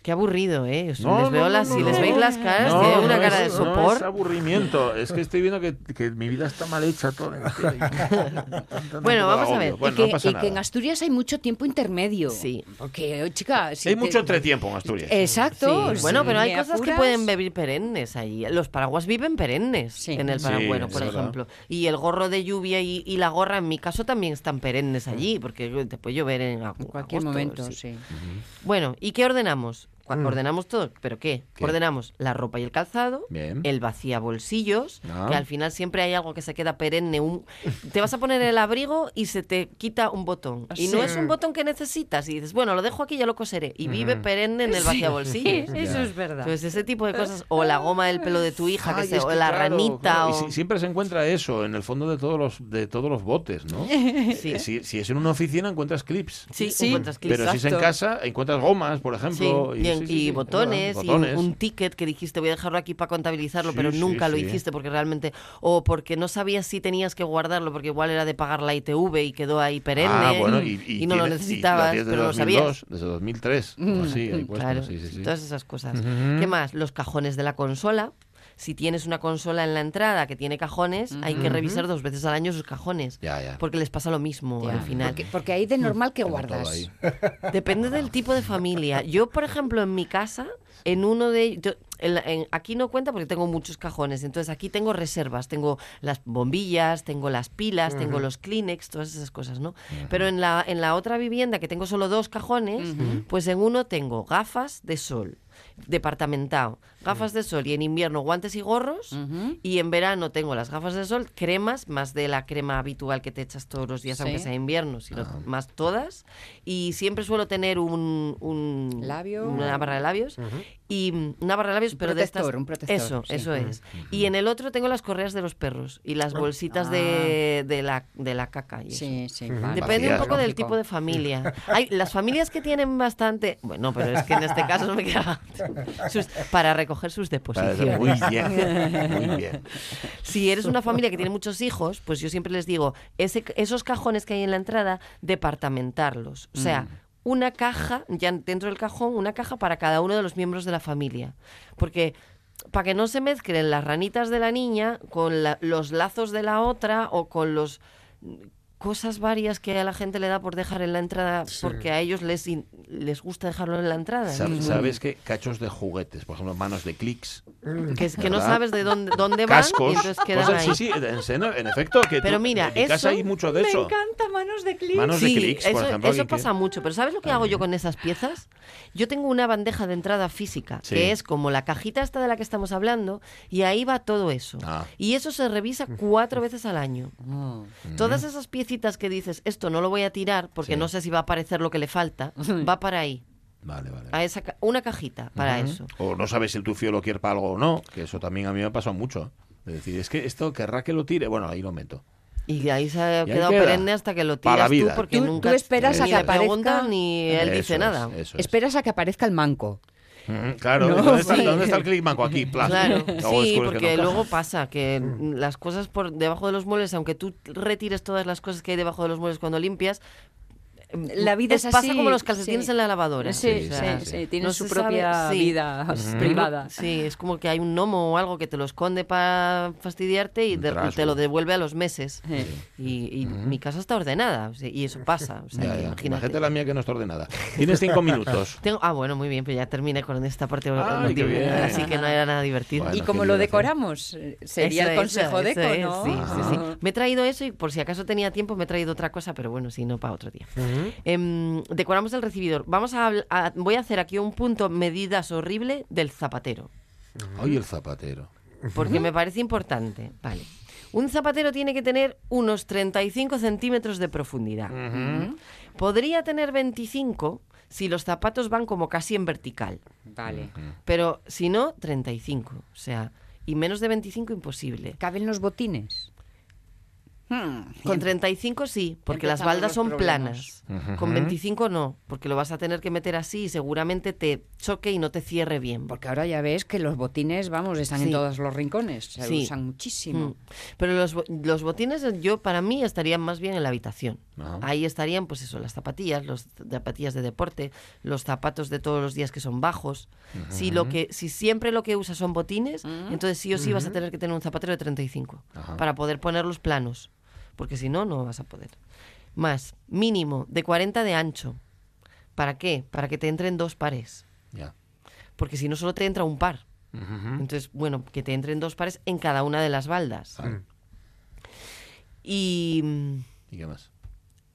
Qué aburrido, ¿eh? No, les no, veo no, las, no, si no. les veis las caras, No, tienen una no cara es- de No sopor. es aburrimiento, es que estoy viendo que, que mi vida está mal hecha toda. Bueno, vamos a ver. Bueno, y que, no pasa y nada. que en Asturias hay mucho tiempo intermedio. Sí. Porque, chica, si Hay te- mucho entretiempo en Asturias. Exacto. Sí, Bueno, pero hay cosas que pueden vivir perennes ahí. Los paraguas viven perennes Sí. en el es por verdad. ejemplo. Y el gorro de lluvia y, y la gorra, en mi caso, también están perennes allí, porque te puede llover en, cualquier agosto, momento, sí. Bueno, ¿y qué ordenamos? Cu- Ordenamos todo, ¿pero qué? ¿Qué? Ordenamos la ropa y el calzado, Bien. el vacía bolsillos, Ah. que al final siempre hay algo que se queda perenne. Un... Te vas a poner el abrigo y se te quita un botón. Y no Sí. es un botón que necesitas. Y dices, bueno, lo dejo aquí, ya lo coseré. Y vive perenne en el vacía bolsillos. Eso es verdad. Pues ese tipo de cosas, o la goma del pelo de tu hija, que se, o la claro, ranita, claro, y si- siempre se encuentra eso en el fondo de todos los de todos los botes, ¿no? Sí. Eh, Si, si es en una oficina encuentras clips. Sí, Sí, encuentras clips. Pero si es en casa encuentras gomas, por ejemplo. Sí, y sí, sí, y botones, y un- botones. un ticket que dijiste voy a dejarlo aquí para contabilizarlo, pero nunca lo hiciste porque realmente, o porque no sabías si tenías que guardarlo porque igual era de pagar la ITV y quedó ahí perenne Ah, bueno, y, y no lo necesitabas, pero lo sabías. 2002, Desde 2003. o así, ahí puesto, Claro, todas esas cosas. ¿Qué más? Los cajones de la consola. Si tienes una consola en la entrada que tiene cajones, hay que revisar dos veces al año sus cajones. Ya, ya. Porque les pasa lo mismo Ya, al final. Porque, porque ahí de normal que guardas. Depende del tipo de familia. Yo, por ejemplo, en mi casa, en uno de ellos, en en- aquí no cuenta porque tengo muchos cajones. Entonces aquí tengo reservas, tengo las bombillas, tengo las pilas, tengo los Kleenex, todas esas cosas, ¿no? Pero en la, en la otra vivienda que tengo solo dos cajones, pues en uno tengo gafas de sol departamentado, gafas de sol y en invierno guantes y gorros Ujú. y en verano tengo las gafas de sol, cremas, más de la crema habitual que te echas todos los días, Sí. aunque sea invierno, sino Ah. más todas. Y siempre suelo tener un, un- Labio. una barra de labios y mm, una barra de labios, Un pero de estas. protector, un protector, Eso, sí. eso es. Y en el otro tengo las correas de los perros y las bolsitas de, de la, de la caca. y eso. Sí, sí. Vale. Depende un poco del tipo de familia. Hay las familias que tienen bastante, bueno, pero es que en este caso me queda para recoger sus Parece deposiciones. Muy bien, muy bien. Si eres una familia que tiene muchos hijos, pues yo siempre les digo, ese, esos cajones que hay en la entrada, departamentarlos. O sea, una caja, ya dentro del cajón, una caja para cada uno de los miembros de la familia. Porque para que no se mezclen las ranitas de la niña con la- los lazos de la otra o con los cosas varias que a la gente le da por dejar en la entrada porque a ellos les les gusta dejarlo en la entrada Sab- ¿Sabes qué? Cachos de juguetes, por ejemplo, manos de clics. que, es- que no sabes de dónde dónde van Cascos. y entonces quedan cosas- ahí sí, sí, en, efecto. Que Pero tú- mira, en casa hay mucho de Me eso. encanta manos de clic. Manos de Sí, clics, por eso, ejemplo. eso que- pasa mucho. Pero ¿sabes lo que hago yo con esas piezas? Yo tengo una bandeja de entrada física, Sí. que es como la cajita esta de la que estamos hablando, y ahí va todo eso. Ah. Y eso se revisa cuatro veces al año. Todas esas que dices, esto no lo voy a tirar porque Sí. no sé si va a aparecer lo que le falta, va para ahí. Vale, vale. A esa, ca- una cajita para eso. O no sabes si el tufio lo quiere para algo o no, que eso también a mí me ha pasado mucho. Es decir, es que esto querrá que lo tire. Bueno, ahí lo meto. Y ahí se ha quedado queda. perenne hasta que lo la tiras tú vida. porque Tú- nunca tú esperas a ni que le preguntan aparezca- ni él Eso dice es, nada. es. Esperas a que aparezca el manco. Ujú, Claro, No, ¿dónde, está, dónde está el clic manco? Aquí, plas. Claro, sí, que porque no luego pasa que las cosas por debajo de los muebles, aunque tú retires todas las cosas que hay debajo de los muebles cuando limpias, La vida es pasa así, como los calcetines sí. en la lavadora. Sí, Sí, sí, sí, sí, sí. tienen no su propia sabe, vida privada. Sí, es como que hay un gnomo o algo que te lo esconde para fastidiarte y, de- te lo devuelve a los meses. Y, y mi casa está ordenada y eso pasa. O sea, Ya, ya. imagínate. Imagínate la mía que no está ordenada. Tienes cinco minutos. Tengo- ah, bueno, muy bien, pues ya terminé con esta parte Ay, qué emotiva, bien. así que no era nada divertido. Bueno, y como lo decoramos, eh, sería Eso el es, consejo de eso Eco, es, ¿no? sí, sí, sí. Me he traído eso y por si acaso tenía tiempo me he traído otra cosa, pero bueno, si no, para otro día. Em, decoramos el recibidor. Vamos a, voy a hacer aquí un punto medidas horrible del zapatero, Ay, el zapatero. porque me parece importante. Vale. Un zapatero tiene que tener unos 35 centímetros de profundidad. Podría tener 25 si los zapatos van como casi en vertical. Vale. Pero si no, 35. O sea, y menos de 25 imposible. ¿Caben los botines? Hmm. Con 35 sí, porque las baldas son problemas. planas. Con 25 no, porque lo vas a tener que meter así y seguramente te choque y no te cierre bien. Porque ahora ya ves que los botines, vamos, están en todos los rincones. Se Sí. usan muchísimo. Mm. Pero los, bo- los botines yo para mí estarían más bien en la habitación. Ajá. Ahí estarían pues eso, las zapatillas, los zapatillas de deporte, los zapatos de todos los días que son bajos. Si lo que si siempre lo que usas son botines, entonces sí o sí vas a tener que tener un zapatero de 35 Ajá. para poder ponerlos planos, porque si no no vas a poder. Más, mínimo de 40 de ancho. ¿Para qué? Para que te entren dos pares, Ya. porque si no solo te entra un par. Entonces, bueno, que te entren dos pares en cada una de las baldas. Vale. Y, mm, ¿Y qué más?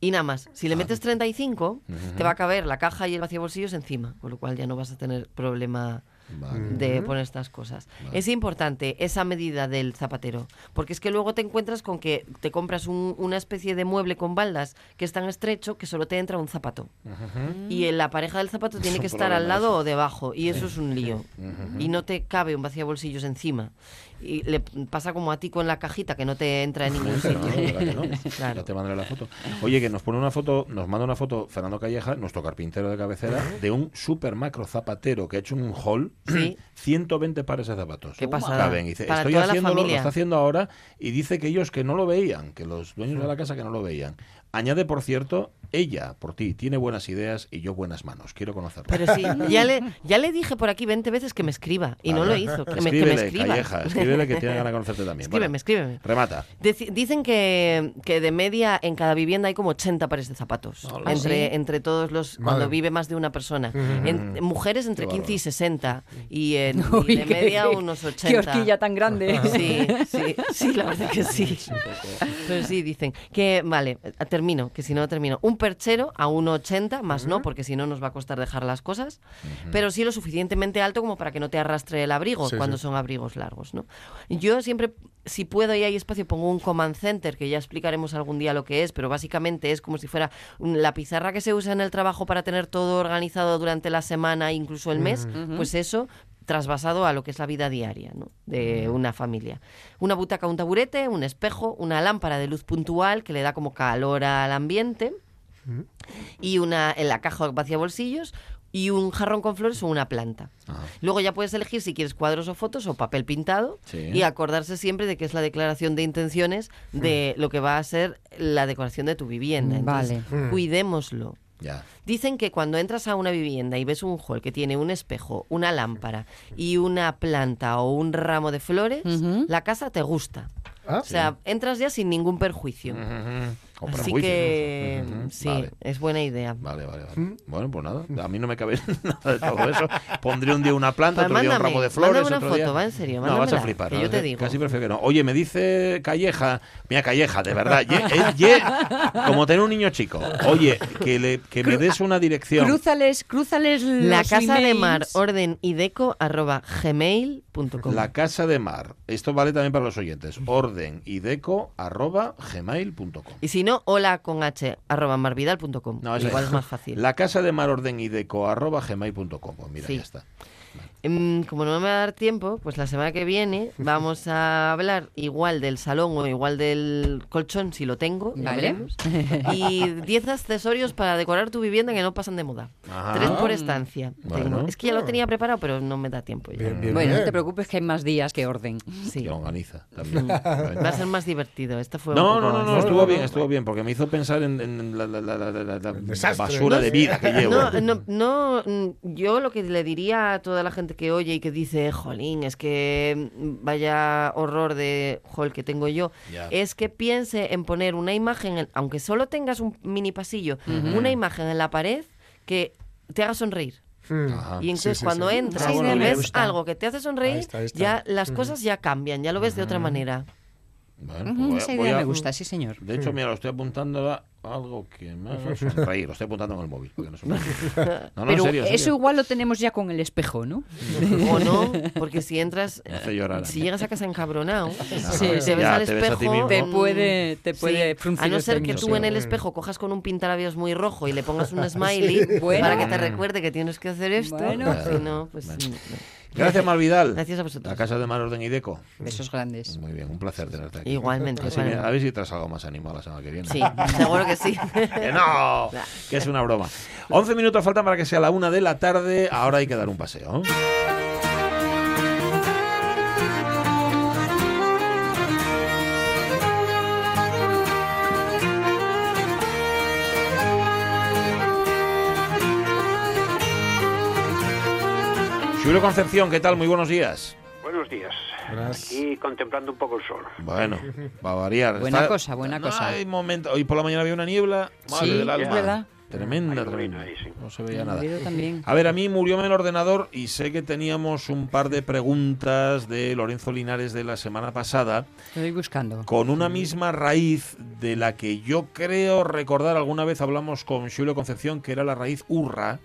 y nada más, si le metes 35, Ujú. te va a caber la caja y el bolsillos encima, con lo cual ya no vas a tener problema Vale. de poner estas cosas. Es importante esa medida del zapatero, porque es que luego te encuentras con que te compras un- una especie de mueble con baldas que es tan estrecho que solo te entra un zapato. Y en la pareja del zapato tiene que estar al lado eso. o debajo, y eso es un lío. Y no te cabe un bolsillos encima. Y le pasa como a ti con la cajita que no te entra en ningún sitio. No, te mandaré la foto. Oye, que nos pone una foto, nos manda una foto Fernando Calleja, nuestro carpintero de cabecera, de un super macro zapatero que ha hecho un haul, Sí. 120 pares de zapatos. Qué pasada. Caben. Dice, Para estoy haciéndolo, lo está haciendo ahora, y dice que ellos que no lo veían, que los dueños de la casa que no lo veían. Añade, por cierto, ella, por ti, tiene buenas ideas y yo buenas manos. Quiero conocerla. Pero sí, ya le, ya le dije por aquí 20 veces que me escriba y no Vale. lo hizo. Que me, que me Escríbele, escriba. Calleja, escríbele que tiene ganas de conocerte también. Escríbeme, Bueno, escríbeme. Remata. Deci- Dicen que, que de media en cada vivienda hay como 80 pares de zapatos. Hola. entre, ¿Sí? entre todos los. Madre. Cuando vive más de una persona. En- mujeres entre Qué 15 y bárbaro. 60. Y, en, y Uy, de qué- media qué- unos Qué 80. horquilla tan grande. Sí, sí, sí, la verdad que sí. Pero sí, dicen que, vale, eh, termino, que si no termino. Un perchero a 1,80, más no, porque si no nos va a costar dejar las cosas, pero sí lo suficientemente alto como para que no te arrastre el abrigo Sí, cuando sí. son abrigos largos, ¿no? Yo siempre, si puedo y hay espacio, pongo un command center, que ya explicaremos algún día lo que es, pero básicamente es como si fuera la pizarra que se usa en el trabajo para tener todo organizado durante la semana, incluso el mes, pues eso trasvasado a lo que es la vida diaria ¿no? de una familia. Una butaca, un taburete, un espejo, una lámpara de luz puntual que le da como calor al ambiente y una en la caja vacía bolsillos y un jarrón con flores o una planta. Ajá. Luego ya puedes elegir si quieres cuadros o fotos o papel pintado Sí. y acordarse siempre de que es la declaración de intenciones de lo que va a ser la decoración de tu vivienda. Entonces, Vale. cuidémoslo. Ya. Dicen que cuando entras a una vivienda y ves un hall que tiene un espejo, una lámpara y una planta o un ramo de flores, la casa te gusta. Ah, O sea, entras ya sin ningún perjuicio. O Así que sí, Vale. es buena idea. Vale, vale, vale. Bueno, pues nada, a mí no me cabe nada de todo eso. Pondré un día una planta, Pues otro día un ramo de flores, mándame una otro día... foto, va, en serio, No, vas a flipar. que ¿no? yo te digo. Casi prefiero que no. Oye, me dice Calleja, mira Calleja, de verdad, ye- ye- como tener un niño chico. Oye, que, le, que me des una dirección. Crúzales, crúzales La casa de mar, orden y deco, arroba gmail.com. La casa de mar. Esto vale también para los oyentes. Orden y deco arroba gmail.com. Y si no, hola con h, arroba marvidal.com. No, Igual es más fácil. La casa de mar, orden y deco arroba gmail.com. Pues mira, Sí. ya está. Como no me va a dar tiempo, pues la semana que viene vamos a hablar igual del salón o igual del colchón, si lo tengo, ya Vale. veremos. Y 10 accesorios para decorar tu vivienda que no pasan de moda. Ajá. Tres por estancia. Bueno. tengo. Es que ya lo tenía preparado, pero no me da tiempo ya. Bien, bien, Bueno, no bien. te preocupes que hay más días que orden. Sí. Y longaniza también. Va a ser más divertido. Esta fue No, no, no, no, estuvo bien, estuvo bien, porque me hizo pensar en, en la, la- la- la- la- la desastre. basura No de vida que llevo. No, no, no, mm, yo lo que le diría a toda la gente que oye y que dice, jolín, es que mm, vaya horror de hall que tengo yo, es que piense en poner una imagen, en- aunque solo tengas un mini pasillo, una imagen en la pared que te haga sonreír. Mm. Ajá. Y entonces sí, cuando sí. entras idea y ves algo que te hace sonreír, Ahí está, ahí está. ya las cosas ya cambian, ya lo ves de otra manera. Bueno, pues esa voy a- idea me a- gusta, sí, señor. De hecho, mira, lo estoy apuntando a algo que me haga sonreír. Lo estoy apuntando en el móvil. Porque no, no, no, en Pero serio, en eso serio. igual lo tenemos ya con el espejo, ¿no? O no, porque si entras, Me hace llorar. si llegas a casa encabronado, Sí, te ves Ya, al te espejo. Te puede, te puede Sí, A no ser que tú en el espejo cojas con un pintalabios muy rojo y le pongas un smiley Bueno. para que te recuerde que tienes que hacer esto. Bueno. Si no, pues Bueno. Gracias, Malvidal. Gracias a vosotros. La casa de Mar Orden y Deco. Besos grandes. Muy bien, un placer tenerte aquí. Igualmente. A ver si, bueno. a ver si traes algo más animado la semana que viene. Sí, seguro que sí. Que no, que es una broma. 11 minutos faltan para que sea la una de la tarde. Ahora hay que dar un paseo. Julio Concepción, ¿qué tal? Muy buenos días. Buenos días. Buenas. Aquí contemplando un poco el sol. Bueno, va a variar. Buena cosa, buena cosa. Hay momento. Hoy por la mañana había una niebla. Madre Sí, del es alma. verdad. Tremenda, Hay tremenda. neblina ahí, sí. No se veía nada. también. A ver, a mí murió el ordenador y sé que teníamos un par de preguntas de Lorenzo Linares de la semana pasada Estoy buscando. con una misma raíz de la que yo creo recordar alguna vez hablamos con Julio Concepción, que era la raíz urra,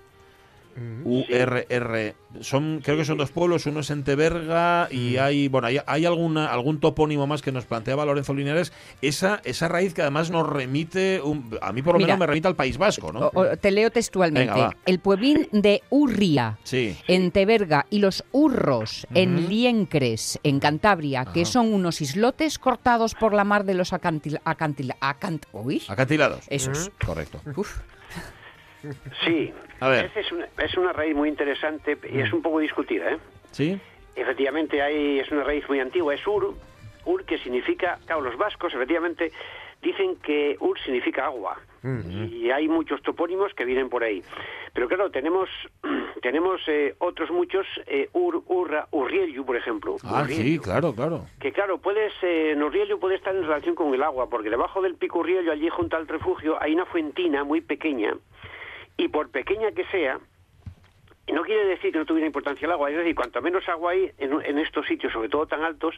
URR. Son, creo que son dos pueblos, uno es en Teberga y hay, bueno, hay, hay alguna, algún topónimo más que nos planteaba Lorenzo Linares. Esa, esa raíz que además nos remite, un- a mí por lo Mira, menos me remite al País Vasco, ¿no? O- o- te leo textualmente. Venga, el pueblín de Urria, Sí. en Teberga, y los Urros, en Liencres, en Cantabria, que son unos islotes cortados por la mar de los acantil... acantil acant- uy, Acantilados. Esos. Correcto. Sí, A ver. Es, una, es una raíz muy interesante y es un poco discutida, ¿eh? ¿Sí? Efectivamente, hay, es una raíz muy antigua, es ur, ur que significa, claro, los vascos efectivamente dicen que ur significa agua. Y hay muchos topónimos que vienen por ahí. Pero claro, tenemos tenemos eh, otros muchos, eh, ur, urra, urriellu, por ejemplo. Ah, Urriellu. sí, claro, claro. Que claro, puedes, eh, en Urriello puede estar en relación con el agua, porque debajo del pico Urriello, allí junto al refugio, hay una fuentina muy pequeña, y por pequeña que sea, no quiere decir que no tuviera importancia el agua, es decir, cuanto menos agua hay en, estos sitios, sobre todo tan altos,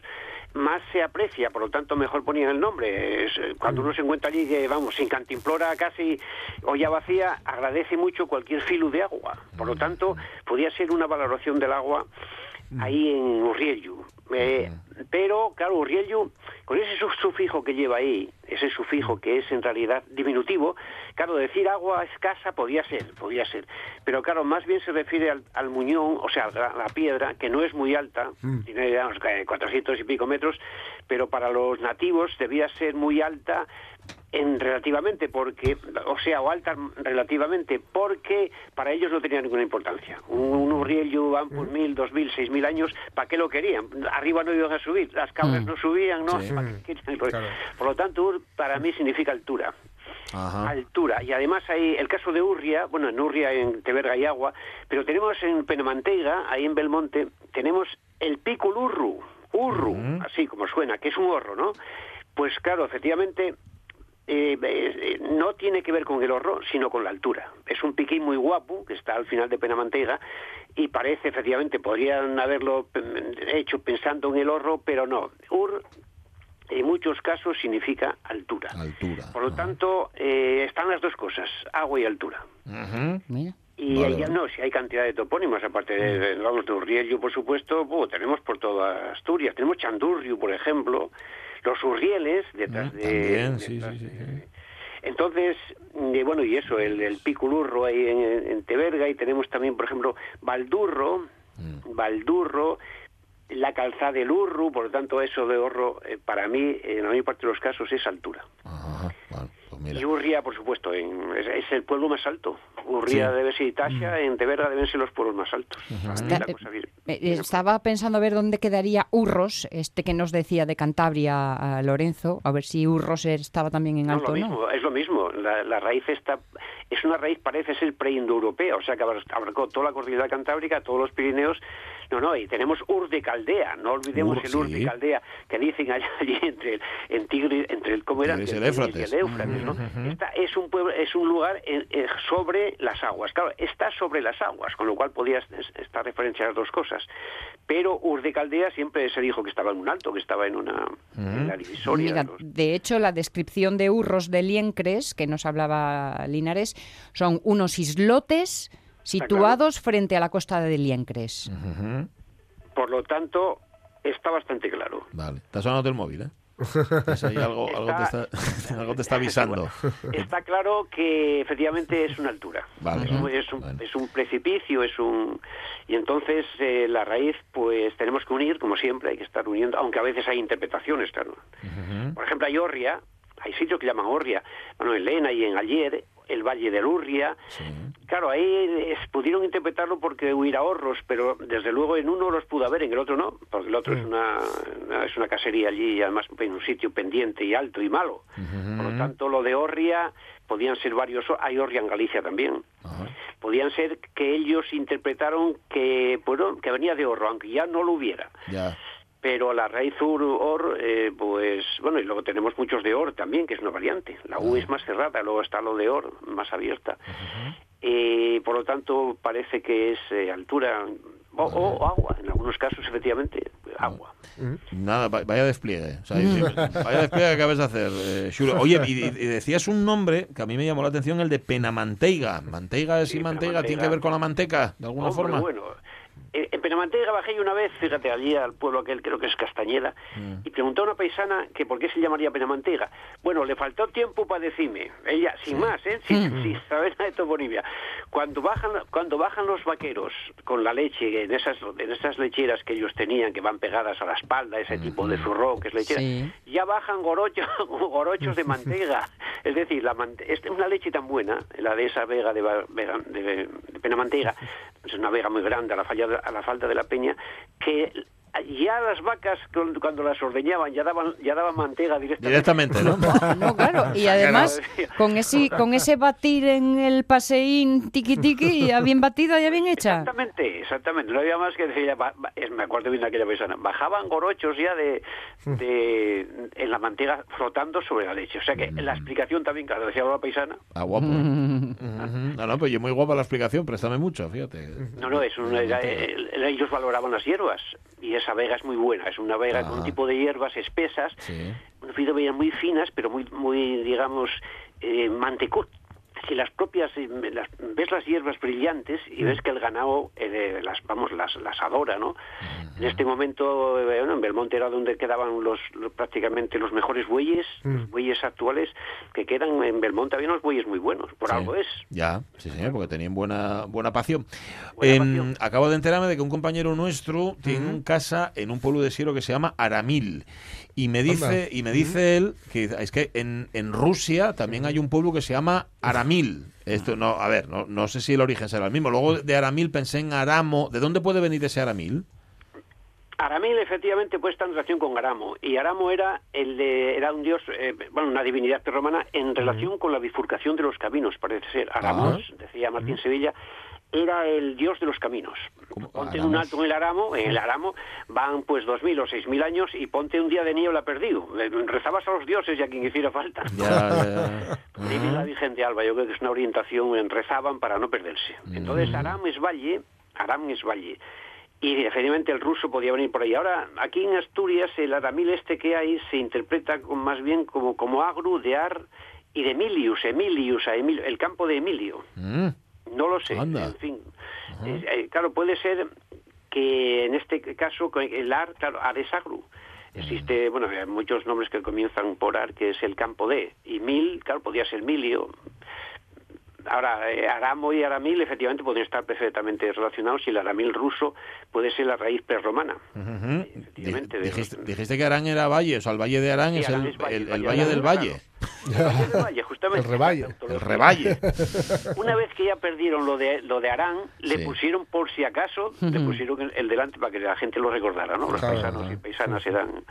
más se aprecia, por lo tanto mejor ponían el nombre. Eh, cuando uno se encuentra allí, vamos, sin cantimplora casi olla vacía, agradece mucho cualquier filo de agua. Por lo tanto, podía ser una valoración del agua ahí en Urriellu. Eh, pero, claro, Urriellu, con ese suf- sufijo que lleva ahí, ese sufijo que es en realidad diminutivo, claro, decir agua escasa podía ser, podía ser. Pero claro, más bien se refiere al, al muñón, o sea, a la, la piedra, que no es muy alta, tiene digamos, que 400 y pico metros, pero para los nativos debía ser muy alta en relativamente porque o sea o alta relativamente porque para ellos no tenía ninguna importancia. Un, un urriello van por mil dos mil seis mil años para qué lo querían arriba no iban a subir las cabras no subían no Sí. ¿Para qué querían? por, lo tanto ur para mí significa altura Ajá. altura. Y además hay el caso de Urria, bueno, en Urria, en Teberga hay agua, pero tenemos en Penamanteiga, ahí en Belmonte, tenemos el pico Urru, Urru, así como suena, que es un horro, ¿no? Pues claro, efectivamente, eh, eh, no tiene que ver con el horro, sino con la altura. Es un piquín muy guapo, que está al final de Penamanteiga, y parece, efectivamente, podrían haberlo mm, hecho pensando en el horro, pero no. Ur, en muchos casos, significa altura. Altura. Por lo tanto, eh, están las dos cosas, agua y altura. Mira. Y Vale, no, si hay cantidad de topónimos, aparte de, de, vamos, de Urriello, por supuesto, buh, tenemos por toda Asturias. Tenemos Chandurrio, por ejemplo, los Urrieles, detrás de... También, sí, detrás sí, sí. Entonces, y bueno, y eso, el, el Piculurro ahí en, en Teberga, y tenemos también, por ejemplo, Valdurro, Mm. Valdurro, la calzada del Urru, por lo tanto, eso de Horro, eh, para mí, en la mayor parte de los casos, es altura. Ajá, bueno, pues mira. Y Urria, por supuesto, en- es, es el pueblo más alto. Urria Sí. debe ser Itasha, en Teberga deben ser los pueblos más altos. Está- cosa viene. Eh, eh, Estaba pensando a ver dónde quedaría Urros, este que nos decía de Cantabria a Lorenzo, a ver si Urros estaba también en No, alto lo o no. mismo, es lo mismo. La, la raíz está, es una raíz parece ser preindoeuropea, o sea que abarcó toda la cordillera cantábrica, todos los Pirineos. No, no, y tenemos Ur de Caldea, no olvidemos Ur, el Ur sí. de Caldea que dicen allá, allí entre el, en Tigre, entre el cómo era Tigris y Entre el Éufrates. y el Éufrates, ¿no? Esta es un pueblo, es un lugar en- eh, sobre las aguas. Claro, está sobre las aguas, con lo cual podías es- estar referencia a las dos cosas. Pero Ur de Caldea siempre se dijo que estaba en un alto, que estaba en una en la divisoria. Mira, los- de hecho, la descripción de Urros de Liencres, que nos hablaba Linares, son unos islotes situados frente a la costa de Liencres. Por lo tanto, está bastante claro. Vale, está sonando el móvil, ¿eh? Es ahí algo, algo, te está, algo te está avisando. Está claro que efectivamente es una altura. Vale, es, un, vale, es un- vale. es un precipicio, es un y entonces eh, la raíz, pues tenemos que unir, como siempre, hay que estar uniendo, aunque a veces hay interpretaciones, claro. Por ejemplo, hay Orria, hay sitios que llaman Orria, bueno, en Lena y en Ayer, el Valle del Urria. Claro, ahí es- pudieron interpretarlo porque huir ahorros, pero desde luego en uno los pudo haber, en el otro no, porque el otro es una, una- es una casería allí, y además en un sitio pendiente y alto y malo. Por lo tanto, lo de Orria podían ser varios, hay Orria en Galicia también. Podían ser que ellos interpretaron que, bueno, que venía de Orro, aunque ya no lo hubiera Ya. Pero la raíz ur, or, eh, pues bueno, y luego tenemos muchos de or también, que es una variante. La U es más cerrada, luego está lo de or, más abierta. Eh, por lo tanto, parece que es eh, altura o, o agua, en algunos casos, efectivamente. agua. Nada, va- vaya despliegue. O sea, sí, vaya despliegue que acabas de hacer, eh, Xulio. Oye, y, decías un nombre que a mí me llamó la atención, el de Penamanteiga. Manteiga es y manteiga, ¿tiene que ver con la manteca, de alguna Hombre, forma? bueno. Eh, En Penamanteiga bajé yo una vez, fíjate, allí al pueblo aquel, creo que es Castañeda, Mm. y preguntó a una paisana que por qué se llamaría Penamanteiga. Bueno, le faltó tiempo para decirme, ella, sin más, ¿eh? sin, sin saber nada de toponimia. Cuando bajan, cuando bajan los vaqueros con la leche en esas, en esas lecheras que ellos tenían, que van pegadas a la espalda, ese tipo de zurrón que es lechera, Sí. ya bajan gorochos, gorochos de manteiga. Es decir, la mante- es una leche tan buena, la de esa vega de, vega- de, de Penamanteiga, es una vega muy grande a la, falla- a la falda de la peña, que ya las vacas cuando, las ordeñaban ya daban ya daban manteiga directamente. Directamente, ¿no? No, claro. Y además, con ese, con ese batir en el paseín tiqui tiqui, ya bien batida, ya bien hecha. Exactamente, exactamente. No había más que decir, ya es- me acuerdo bien de aquella paisana, bajaban gorochos ya de, de en la manteiga flotando sobre la leche. O sea que la explicación también, claro, decía la paisana, Ah, guapo. Ujú. No, no, pues yo muy guapa la explicación, préstame mucho, fíjate. No, no, es una, ellos valoraban las hierbas y esa vega es muy buena. Es una vega con un tipo de hierbas espesas, Sí. muy finas, pero muy, muy digamos, eh, mantecot. Si las propias, eh, las- ves las hierbas brillantes y ves que el ganado, eh, las, vamos, las, las adora, ¿no? En este momento, eh, bueno, en Belmonte era donde quedaban los, los- prácticamente los mejores bueyes, los bueyes actuales que quedan en Belmonte. Había unos bueyes muy buenos, por Sí. algo es. Ya, sí, señor, porque tenían buena, buena pasión. Buena Em, pasión. Acabo de enterarme de que un compañero nuestro tiene un casa en un pueblo de Siero que se llama Aramil. Y me dice, Anda. y me dice él que es que en, en Rusia también hay un pueblo que se llama Aramil. Esto no, a ver, no, no sé si el origen será el mismo. Luego de Aramil pensé en Aramo. ¿De dónde puede venir ese Aramil? Aramil efectivamente puesta en relación con Aramo y Aramo era el de, era un dios eh, bueno una divinidad romana en relación con la bifurcación de los caminos parece ser Aramos decía Martín Sevilla era el dios de los caminos ponte en un alto en el Aramo en el Aramo van pues dos mil o seis mil años y ponte un día de niebla perdido Eh, rezabas a los dioses y a quien hiciera falta Ya, ya. Dice la Virgen de Alba, yo creo que es una orientación, en rezaban para no perderse. Entonces Aram es valle, Aram es valle. Y efectivamente el ruso podía venir por ahí. Ahora, aquí en Asturias, el aramil este que hay se interpreta con- más bien como, como agru de ar y de Emilius, Emilius, a Emilio, el campo de Emilio. Mm, No lo sé, Anda. en fin. Eh, eh, claro, puede ser que en este caso el ar, claro, ar es agru. Existe, bueno, hay muchos nombres que comienzan por ar, que es el campo de, y mil, claro, podría ser milio. Ahora, eh, Aramo y Aramil efectivamente podrían estar perfectamente relacionados y el Aramil ruso puede ser la raíz prerromana. ujú. efectivamente, de- Dijiste, dijiste que Arán era valle, o sea, el valle de Arán Sí, es Arán el, es valle, el- el valle valle de del valle. Valle del Valle, justamente. El revalle. El revalle. Una vez que ya perdieron lo de lo de Arán, le Sí. pusieron por si acaso, le pusieron el, el delante para que la gente lo recordara, ¿no? Los Claro, paisanos claro. y paisanas eran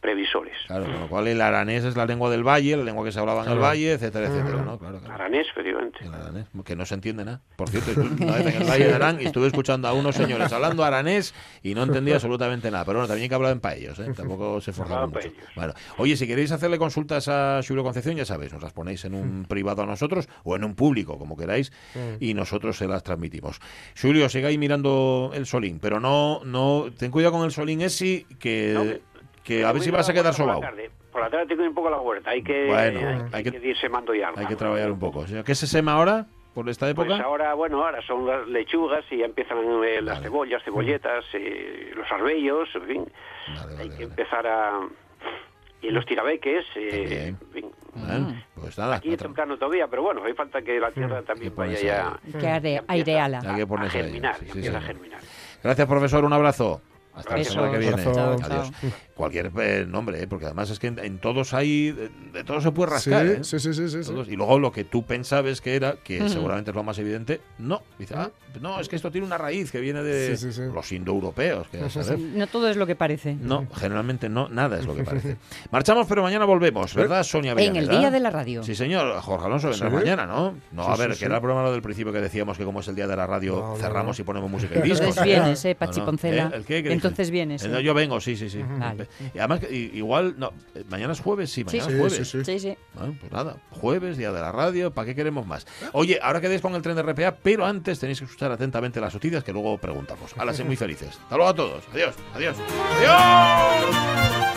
previsores. Claro, con lo cual el aranés es la lengua del valle, la lengua que se hablaba en el valle, etcétera, etcétera, ¿no? Claro, claro. Aranés, efectivamente. El aranés, que no se entiende nada. Por cierto, estuve una vez en el Valle de Arán y estuve escuchando a unos señores hablando aranés y no entendía absolutamente nada. Pero bueno, también hay que hablar en paellos, ¿eh? Tampoco se forzaron Hablaban mucho. paellos. Bueno, oye, si queréis hacerle consultas a Julio Concepción, ya sabéis, nos las ponéis en un privado a nosotros o en un público, como queráis, y nosotros se las transmitimos. Julio, sigáis mirando el solín, pero no, no, ten cuidado con el solín ese, que, No, que a ver si vas a quedar por la sobao. tarde. Por la tarde tengo un poco la huerta, hay que, Bueno, hay, hay hay que- que, irse mando y algo. Hay que trabajar un poco. ¿Qué se sema ahora, por esta época? Pues ahora, bueno, ahora son las lechugas y ya empiezan eh, las cebollas, cebolletas, eh, los arbellos, en fin. Vale, hay vale, que vale. empezar a... Y los tirabeques, eh, También. en fin. Bueno, pues nada, Aquí es otra- temprano todavía, pero bueno, hay falta que la tierra también que vaya ponerse ya... Que aireala. Hay que A, ponerse ahí, germinar, sí, sí, empieza a germinar. Gracias, profesor. Un abrazo. Hasta la Besos. semana que viene. Abrazo. Adiós. Cualquier eh, nombre, ¿eh? porque además es que en, en todos hay. De, de todo se puede Sí, rascar. ¿eh? sí, sí, sí, sí, sí. Todos. Y luego lo que tú pensabas que era, que seguramente es lo más evidente, no. Dice, ah, no, es que esto tiene una raíz que viene de Sí, sí, sí. los indoeuropeos. Que. No todo es lo que parece. No, generalmente no, nada es lo que parece. Marchamos, pero mañana volvemos, ¿verdad, Sonia En el día de la radio. Sí, señor. Jorge Alonso vendrá Sí. mañana, ¿no? No, Sí, a ver, sí, que sí. era el programa lo del principio que decíamos que como es el día de la radio, No, cerramos no. y ponemos música y discos. Entonces vienes, eh, Pachi no. Poncela. ¿Eh? ¿El qué? ¿Qué Entonces vienes, yo vengo, sí, sí, sí. Vale. Y además, igual, no, eh, mañana es jueves, sí, mañana Sí, es jueves. sí, sí. Sí, sí. Bueno, pues nada, jueves, día de la radio, ¿para qué queremos más? Oye, ahora quedéis con el tren de RPA, pero antes tenéis que escuchar atentamente las noticias que luego preguntamos. Ahora, sé muy felices. Hasta luego a todos. Adiós, adiós, adiós.